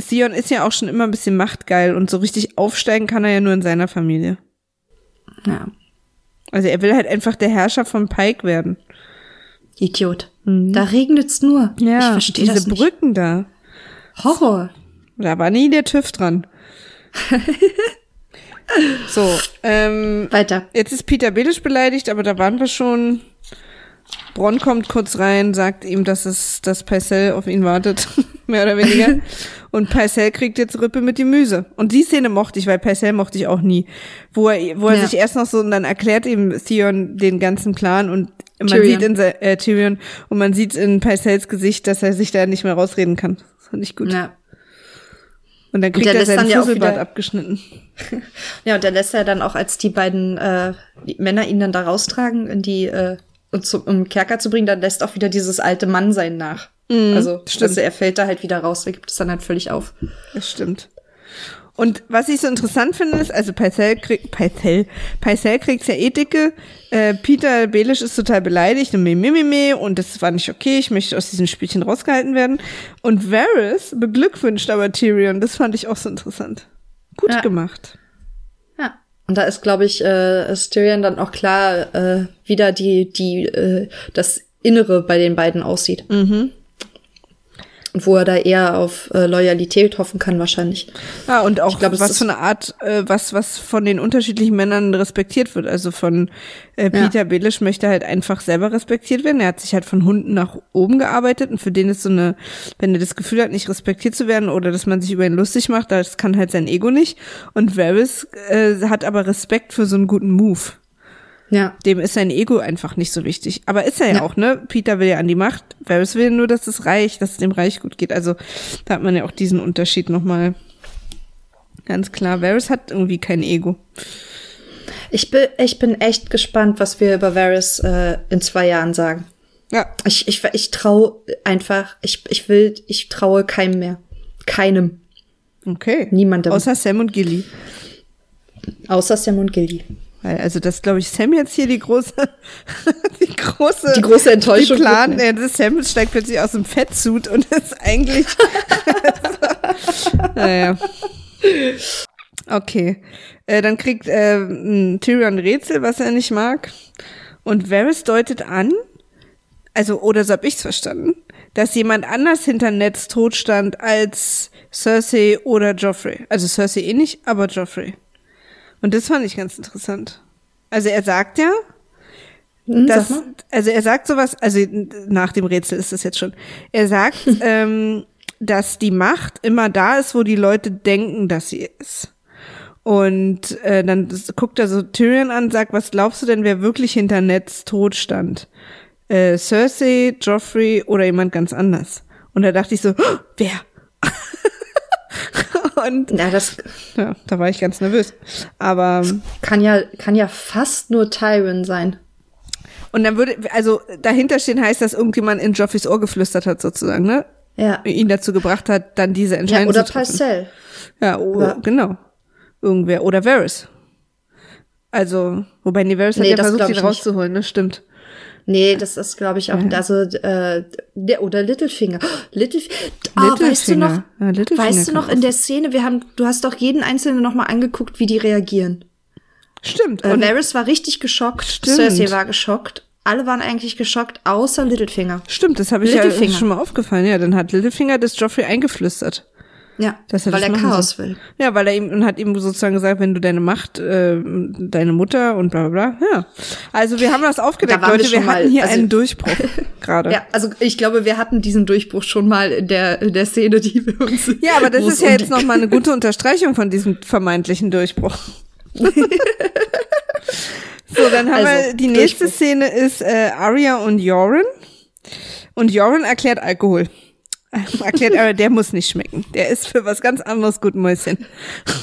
[SPEAKER 2] Sion ist ja auch schon immer ein bisschen machtgeil und so richtig aufsteigen kann er ja nur in seiner Familie.
[SPEAKER 1] weißt du? Ja.
[SPEAKER 2] Also er will halt einfach der Herrscher von Pike werden.
[SPEAKER 1] Idiot. Da regnet's nur. ich
[SPEAKER 2] Ja,
[SPEAKER 1] verstehe
[SPEAKER 2] diese
[SPEAKER 1] das nicht.
[SPEAKER 2] Brücken da.
[SPEAKER 1] Horror.
[SPEAKER 2] Da war nie der TÜV dran. so, ähm,
[SPEAKER 1] Weiter.
[SPEAKER 2] jetzt ist Peter Belisch beleidigt, aber da waren wir schon. Bronn kommt kurz rein, sagt ihm, dass es, dass Parcell auf ihn wartet, mehr oder weniger. Und Parcell kriegt jetzt Rippe mit die Müse. Und die Szene mochte ich, weil Parcell mochte ich auch nie. Wo er, wo er
[SPEAKER 1] Ja.
[SPEAKER 2] sich erst noch so, und dann erklärt ihm Theon den ganzen Plan und man
[SPEAKER 1] Tyrion.
[SPEAKER 2] sieht in, äh, Tyrion, und man sieht in Parcells Gesicht, dass er sich da nicht mehr rausreden kann. Das fand ich gut.
[SPEAKER 1] Ja.
[SPEAKER 2] Und dann kriegt
[SPEAKER 1] der
[SPEAKER 2] er seinen
[SPEAKER 1] dann
[SPEAKER 2] Fusselbart
[SPEAKER 1] wieder-
[SPEAKER 2] abgeschnitten.
[SPEAKER 1] Ja, und der lässt er dann auch, als die beiden äh, die Männer ihn dann da raustragen, in die, äh, und zum, um Kerker zu bringen, dann lässt auch wieder dieses alte Mannsein nach. also,
[SPEAKER 2] stimmt.
[SPEAKER 1] also er fällt da halt wieder raus, er gibt es dann halt völlig auf.
[SPEAKER 2] Das stimmt. Und was ich so interessant finde, ist, also Paisel kriegt, Paisel, Paisel kriegt's ja eh dicke, äh, Peter Belisch ist total beleidigt und mimimime und das war nicht okay, ich möchte aus diesem Spielchen rausgehalten werden. Und Varys beglückwünscht aber Tyrion, das fand ich auch so interessant. Gut
[SPEAKER 1] Ja.
[SPEAKER 2] gemacht.
[SPEAKER 1] Und da ist, glaube ich, äh, ist Tyrion dann auch klar, äh, wieder die, die, äh, das Innere bei den beiden aussieht. Mhm. Und wo er da eher auf äh, Loyalität hoffen kann, wahrscheinlich.
[SPEAKER 2] Ja, und auch
[SPEAKER 1] Ich glaub,
[SPEAKER 2] was für eine Art, äh, was, was von den unterschiedlichen Männern respektiert wird. Also von äh, Peter Belisch möchte halt einfach selber respektiert werden. Er hat sich halt von Hunden nach oben gearbeitet und für den ist so eine, wenn er das Gefühl hat, nicht respektiert zu werden oder dass man sich über ihn lustig macht, das kann halt sein Ego nicht. Und Varys äh, hat aber Respekt für so einen guten Move.
[SPEAKER 1] Ja.
[SPEAKER 2] Dem ist sein Ego einfach nicht so wichtig. Aber ist er ja,
[SPEAKER 1] Ja.
[SPEAKER 2] auch, ne? Peter will ja an die Macht. Varys will nur, dass es reich, dass es dem Reich gut geht. Also da hat man ja auch diesen Unterschied nochmal ganz klar. Varys hat irgendwie kein Ego.
[SPEAKER 1] Ich bin, ich bin echt gespannt, was wir über Varys äh, in zwei Jahren sagen.
[SPEAKER 2] Ja.
[SPEAKER 1] Ich, ich, ich traue einfach, ich, ich will, ich traue keinem mehr. Keinem.
[SPEAKER 2] Okay.
[SPEAKER 1] Niemandem.
[SPEAKER 2] Außer Sam und Gilly.
[SPEAKER 1] Außer Sam und Gilly.
[SPEAKER 2] Weil, also das glaube ich, Sam jetzt hier die große, die große,
[SPEAKER 1] Die große Enttäuschung
[SPEAKER 2] Die Plan, ja, das Sam steigt plötzlich aus dem Fettsuit und ist eigentlich, naja. Okay. Äh, dann kriegt äh, Tyrion Rätsel, was er nicht mag. Und Varys deutet an, also, oder so hab ich's verstanden, dass jemand anders hinter Neds Tod stand als Cersei oder Joffrey. Also Cersei eh nicht, aber Joffrey. Und das fand ich ganz interessant. Also er sagt ja,
[SPEAKER 1] Hm,
[SPEAKER 2] dass,
[SPEAKER 1] sag
[SPEAKER 2] also er sagt sowas, also nach dem Rätsel ist das jetzt schon. Er sagt, ähm, dass die Macht immer da ist, wo die Leute denken, dass sie ist. Und äh, dann guckt er so Tyrion an, sagt, was glaubst du denn, wer wirklich hinter Neds Tod stand? Äh, Cersei, Joffrey oder jemand ganz anders? Und da dachte ich so, "Oh, wer? Und
[SPEAKER 1] Ja, das
[SPEAKER 2] ja, da war ich ganz nervös. Aber
[SPEAKER 1] kann ja, kann ja fast nur Tyrion sein.
[SPEAKER 2] und dann würde, also dahinter stehen heißt, dass irgendjemand in Joffreys Ohr geflüstert hat sozusagen, ne?
[SPEAKER 1] Ja.
[SPEAKER 2] Ihn dazu gebracht hat, dann diese
[SPEAKER 1] Ja,
[SPEAKER 2] Entscheidung
[SPEAKER 1] oder
[SPEAKER 2] zu treffen.
[SPEAKER 1] Parcell.
[SPEAKER 2] Ja, oh,
[SPEAKER 1] Ja.
[SPEAKER 2] genau. Irgendwer. Oder Varys. Also, wobei nee, Varys
[SPEAKER 1] Nee,
[SPEAKER 2] hat ja
[SPEAKER 1] das
[SPEAKER 2] versucht, ihn rauszuholen, ne? Stimmt.
[SPEAKER 1] Nee, das ist, glaube ich, auch, also, äh, der, oder Littlefinger. Littlefinger. Ah, weißt du noch,
[SPEAKER 2] Ja,
[SPEAKER 1] weißt du noch in der Szene, wir haben, du hast doch jeden Einzelnen noch mal angeguckt, wie die reagieren.
[SPEAKER 2] Stimmt.
[SPEAKER 1] Äh,
[SPEAKER 2] Und
[SPEAKER 1] Varys war richtig geschockt,
[SPEAKER 2] Stimmt.
[SPEAKER 1] Cersei war geschockt, alle waren eigentlich geschockt, außer Littlefinger.
[SPEAKER 2] stimmt, das habe ich ja schon mal aufgefallen. Ja, dann hat Littlefinger das Joffrey eingeflüstert.
[SPEAKER 1] Ja,
[SPEAKER 2] Dass er
[SPEAKER 1] weil
[SPEAKER 2] das
[SPEAKER 1] er Chaos
[SPEAKER 2] soll.
[SPEAKER 1] will.
[SPEAKER 2] Ja, weil er ihm und hat ihm sozusagen gesagt, wenn du deine Macht, äh, deine Mutter und bla bla bla. Ja. Also wir haben das aufgedeckt,
[SPEAKER 1] Da waren wir
[SPEAKER 2] Leute. Wir,
[SPEAKER 1] schon mal,
[SPEAKER 2] hatten hier
[SPEAKER 1] also-
[SPEAKER 2] einen Durchbruch gerade.
[SPEAKER 1] Ja, also ich glaube, wir hatten diesen Durchbruch schon mal in der, in der Szene, die wir uns.
[SPEAKER 2] Ja, aber das ist ja jetzt
[SPEAKER 1] die-
[SPEAKER 2] noch mal eine gute Unterstreichung von diesem vermeintlichen Durchbruch. so, dann haben
[SPEAKER 1] Also,
[SPEAKER 2] wir die nächste
[SPEAKER 1] Durchbruch.
[SPEAKER 2] Szene ist äh, Arya und Joran. Und Joran erklärt Alkohol. erklärt aber, der muss nicht schmecken. Der ist für was ganz anderes gut Mäuschen.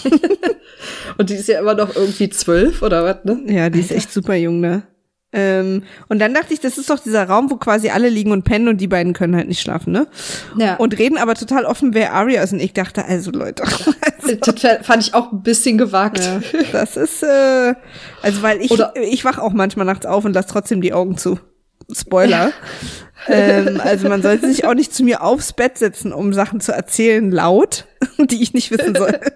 [SPEAKER 1] Und die ist ja immer noch irgendwie zwölf oder was, ne?
[SPEAKER 2] Ja, die ist echt super jung, ne? Ähm, und dann dachte ich, das ist doch dieser Raum, wo quasi alle liegen und pennen und die beiden können halt nicht schlafen, ne?
[SPEAKER 1] Ja.
[SPEAKER 2] Und reden aber total offen, wer Arya ist. Und ich dachte, also Leute,
[SPEAKER 1] Das fand ich auch ein bisschen gewagt.
[SPEAKER 2] Ja, das ist, äh, also weil ich,
[SPEAKER 1] Oder-
[SPEAKER 2] ich wach auch manchmal nachts auf und lass trotzdem die Augen zu. Spoiler. ähm, also man sollte sich auch nicht zu mir aufs Bett setzen, um Sachen zu erzählen, laut, die ich nicht wissen soll.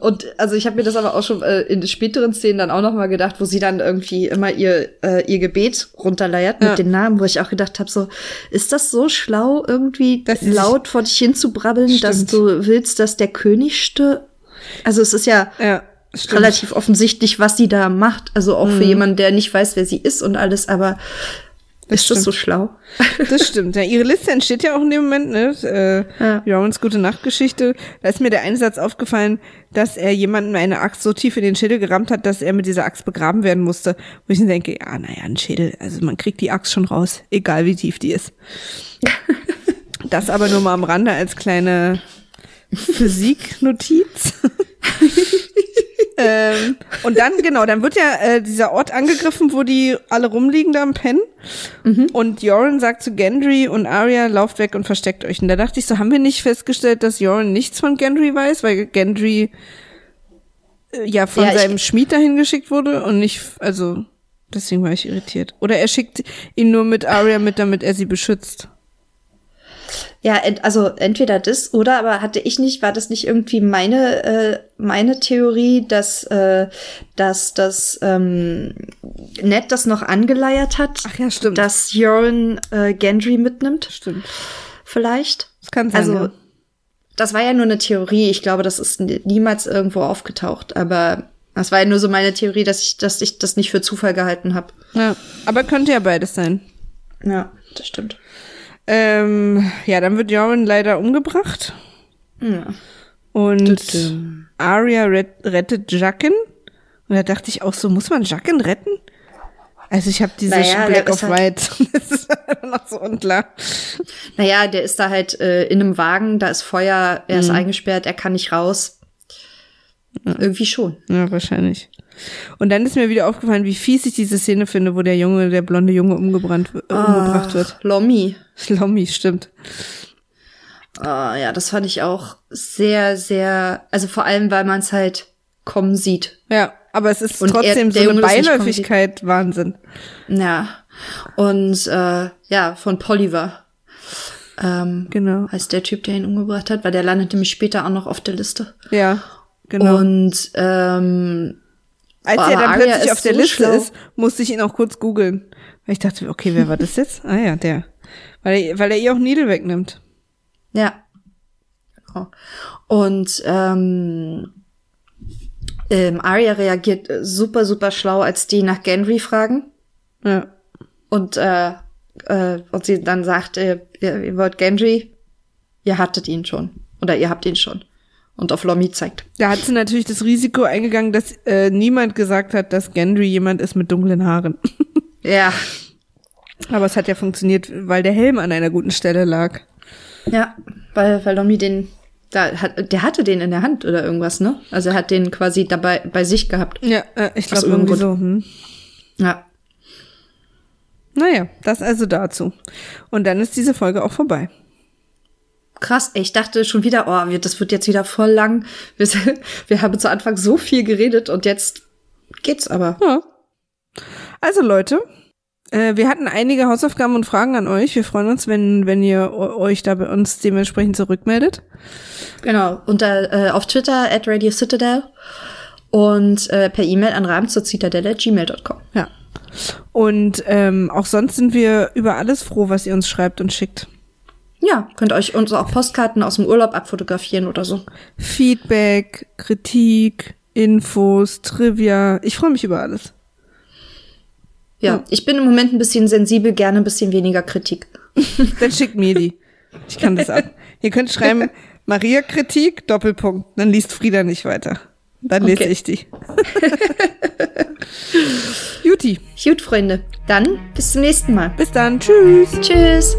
[SPEAKER 1] Und also ich habe mir das aber auch schon äh, in späteren Szenen dann auch noch mal gedacht, wo sie dann irgendwie immer ihr äh, ihr Gebet runterleiert
[SPEAKER 2] Ja.
[SPEAKER 1] mit den Namen, wo ich auch gedacht habe, so ist das so schlau irgendwie laut vor dich hin zu brabbeln, dass du willst, dass der König stirbt? Also es ist ja
[SPEAKER 2] Ja, stimmt.
[SPEAKER 1] relativ offensichtlich, was sie da macht. Also auch
[SPEAKER 2] Mhm.
[SPEAKER 1] für jemanden, der nicht weiß, wer sie ist und alles, aber ist das
[SPEAKER 2] stimmt.
[SPEAKER 1] so schlau?
[SPEAKER 2] Das stimmt. Ja, ihre Liste entsteht ja auch in dem Moment, ne? Äh,
[SPEAKER 1] Ja.
[SPEAKER 2] Jorans gute Nachtgeschichte. Da ist mir der Einsatz aufgefallen, dass er jemandem eine Axt so tief in den Schädel gerammt hat, dass er mit dieser Axt begraben werden musste. Wo ich mir denke, ja, naja, ein Schädel, also man kriegt die Axt schon raus, egal wie tief die ist. Das aber nur mal am Rande als kleine Physiknotiz. ähm, und dann, genau, dann wird ja äh, dieser Ort angegriffen, wo die alle rumliegen da im Pen. Und Joran sagt zu Gendry und Arya, lauft weg und versteckt euch. Und da dachte ich so, haben wir nicht festgestellt, dass Joran nichts von Gendry weiß, weil Gendry äh, ja von
[SPEAKER 1] Ja,
[SPEAKER 2] seinem Schmied dahin geschickt wurde und nicht, also deswegen war ich irritiert. Oder er schickt ihn nur mit Arya mit, damit er sie beschützt.
[SPEAKER 1] Ja, ent, also entweder das oder aber hatte ich nicht, war das nicht irgendwie meine äh, meine Theorie, dass äh, dass das ähm, Ned das noch angeleiert hat,
[SPEAKER 2] Ach ja, stimmt.
[SPEAKER 1] dass Joran äh, Gendry mitnimmt,
[SPEAKER 2] Stimmt.
[SPEAKER 1] vielleicht.
[SPEAKER 2] Das kann sein.
[SPEAKER 1] Also
[SPEAKER 2] ja.
[SPEAKER 1] das war ja nur eine Theorie. Ich glaube, das ist nie- niemals irgendwo aufgetaucht. Aber das war ja nur so meine Theorie, dass ich dass ich das nicht für Zufall gehalten habe.
[SPEAKER 2] ja. Aber könnte ja beides sein.
[SPEAKER 1] Ja, das stimmt.
[SPEAKER 2] Ähm, ja, dann wird Joran leider umgebracht.
[SPEAKER 1] Ja.
[SPEAKER 2] Und. Arya ret rettet Jaqen. Und da dachte ich auch so, muss man Jaqen retten? Also ich habe diese
[SPEAKER 1] Naja,
[SPEAKER 2] Black of
[SPEAKER 1] halt-
[SPEAKER 2] White. das ist einfach noch so unklar.
[SPEAKER 1] Naja, der ist da halt äh, in einem Wagen, da ist Feuer, er ist eingesperrt, er kann nicht raus. Irgendwie schon.
[SPEAKER 2] Ja, wahrscheinlich. Und dann ist mir wieder aufgefallen, wie fies ich diese Szene finde, wo der Junge, der blonde Junge umgebrannt, äh, umgebracht wird.
[SPEAKER 1] Lommi.
[SPEAKER 2] Slommy, stimmt.
[SPEAKER 1] Ah, ja, das fand ich auch sehr, sehr, also vor allem, weil man es halt kommen sieht.
[SPEAKER 2] Ja, aber es ist
[SPEAKER 1] Und er-
[SPEAKER 2] trotzdem
[SPEAKER 1] der
[SPEAKER 2] so eine Beiläufigkeit, Wahnsinn.
[SPEAKER 1] Ja. Und äh, ja, von Polliver. Ähm,
[SPEAKER 2] Genau.
[SPEAKER 1] heißt der Typ, der ihn umgebracht hat, weil der landet nämlich später auch noch auf der Liste.
[SPEAKER 2] Ja, genau.
[SPEAKER 1] Und ähm,
[SPEAKER 2] Als
[SPEAKER 1] Oh,
[SPEAKER 2] er dann plötzlich auf der
[SPEAKER 1] so
[SPEAKER 2] Liste
[SPEAKER 1] schlau.
[SPEAKER 2] ist, musste ich ihn auch kurz googeln. Weil ich dachte, okay, wer war das jetzt? Ah ja, der. Weil er, weil er ihr auch Needle wegnimmt.
[SPEAKER 1] Ja. Genau. Und ähm, ähm, Arya reagiert super, super schlau, als die nach Gendry fragen.
[SPEAKER 2] Ja.
[SPEAKER 1] Und, äh, äh, und sie dann sagt, äh, ihr, ihr wollt Gendry, ihr hattet ihn schon. Oder ihr habt ihn schon. Und auf Lommi zeigt.
[SPEAKER 2] Da hat sie natürlich das Risiko eingegangen, dass äh, niemand gesagt hat, dass Gendry jemand ist mit dunklen Haaren.
[SPEAKER 1] Ja.
[SPEAKER 2] Aber es hat ja funktioniert, weil der Helm an einer guten Stelle lag.
[SPEAKER 1] Ja, weil, weil Lommi den, da hat, der hatte den in der Hand oder irgendwas, ne? Also er hat den quasi dabei bei sich gehabt.
[SPEAKER 2] Ja, äh, ich glaube irgendwie so. Hm.
[SPEAKER 1] Ja.
[SPEAKER 2] Naja, das also dazu. Und dann ist diese Folge auch vorbei.
[SPEAKER 1] Krass, ey, ich dachte schon wieder, oh, wir- das wird jetzt wieder voll lang. Wir, wir haben zu Anfang so viel geredet und jetzt geht's aber.
[SPEAKER 2] Ja. Also Leute, äh, wir hatten einige Hausaufgaben und Fragen an euch. Wir freuen uns, wenn, wenn ihr eu- euch da bei uns dementsprechend zurückmeldet.
[SPEAKER 1] Genau, unter, äh, auf Twitter at Radio Citadel und äh, per E-Mail an rahmenzurcitadelle.gmail.com.
[SPEAKER 2] Ja. Und ähm, auch sonst sind wir über alles froh, was ihr uns schreibt und schickt.
[SPEAKER 1] Ja, könnt euch uns auch Postkarten aus dem Urlaub abfotografieren oder so.
[SPEAKER 2] Feedback, Kritik, Infos, Trivia. Ich freue mich über alles.
[SPEAKER 1] Ja,
[SPEAKER 2] Ja.
[SPEAKER 1] ich bin im Moment ein bisschen sensibel, gerne ein bisschen weniger Kritik.
[SPEAKER 2] Dann schickt mir die. Ich kann das ab. Ihr könnt schreiben, Maria Kritik, Doppelpunkt. Dann liest Frieda nicht weiter. Dann lese
[SPEAKER 1] Okay.
[SPEAKER 2] ich die. Juti,
[SPEAKER 1] Gut, Freunde, dann bis zum nächsten Mal.
[SPEAKER 2] bis dann. Tschüss.
[SPEAKER 1] Tschüss.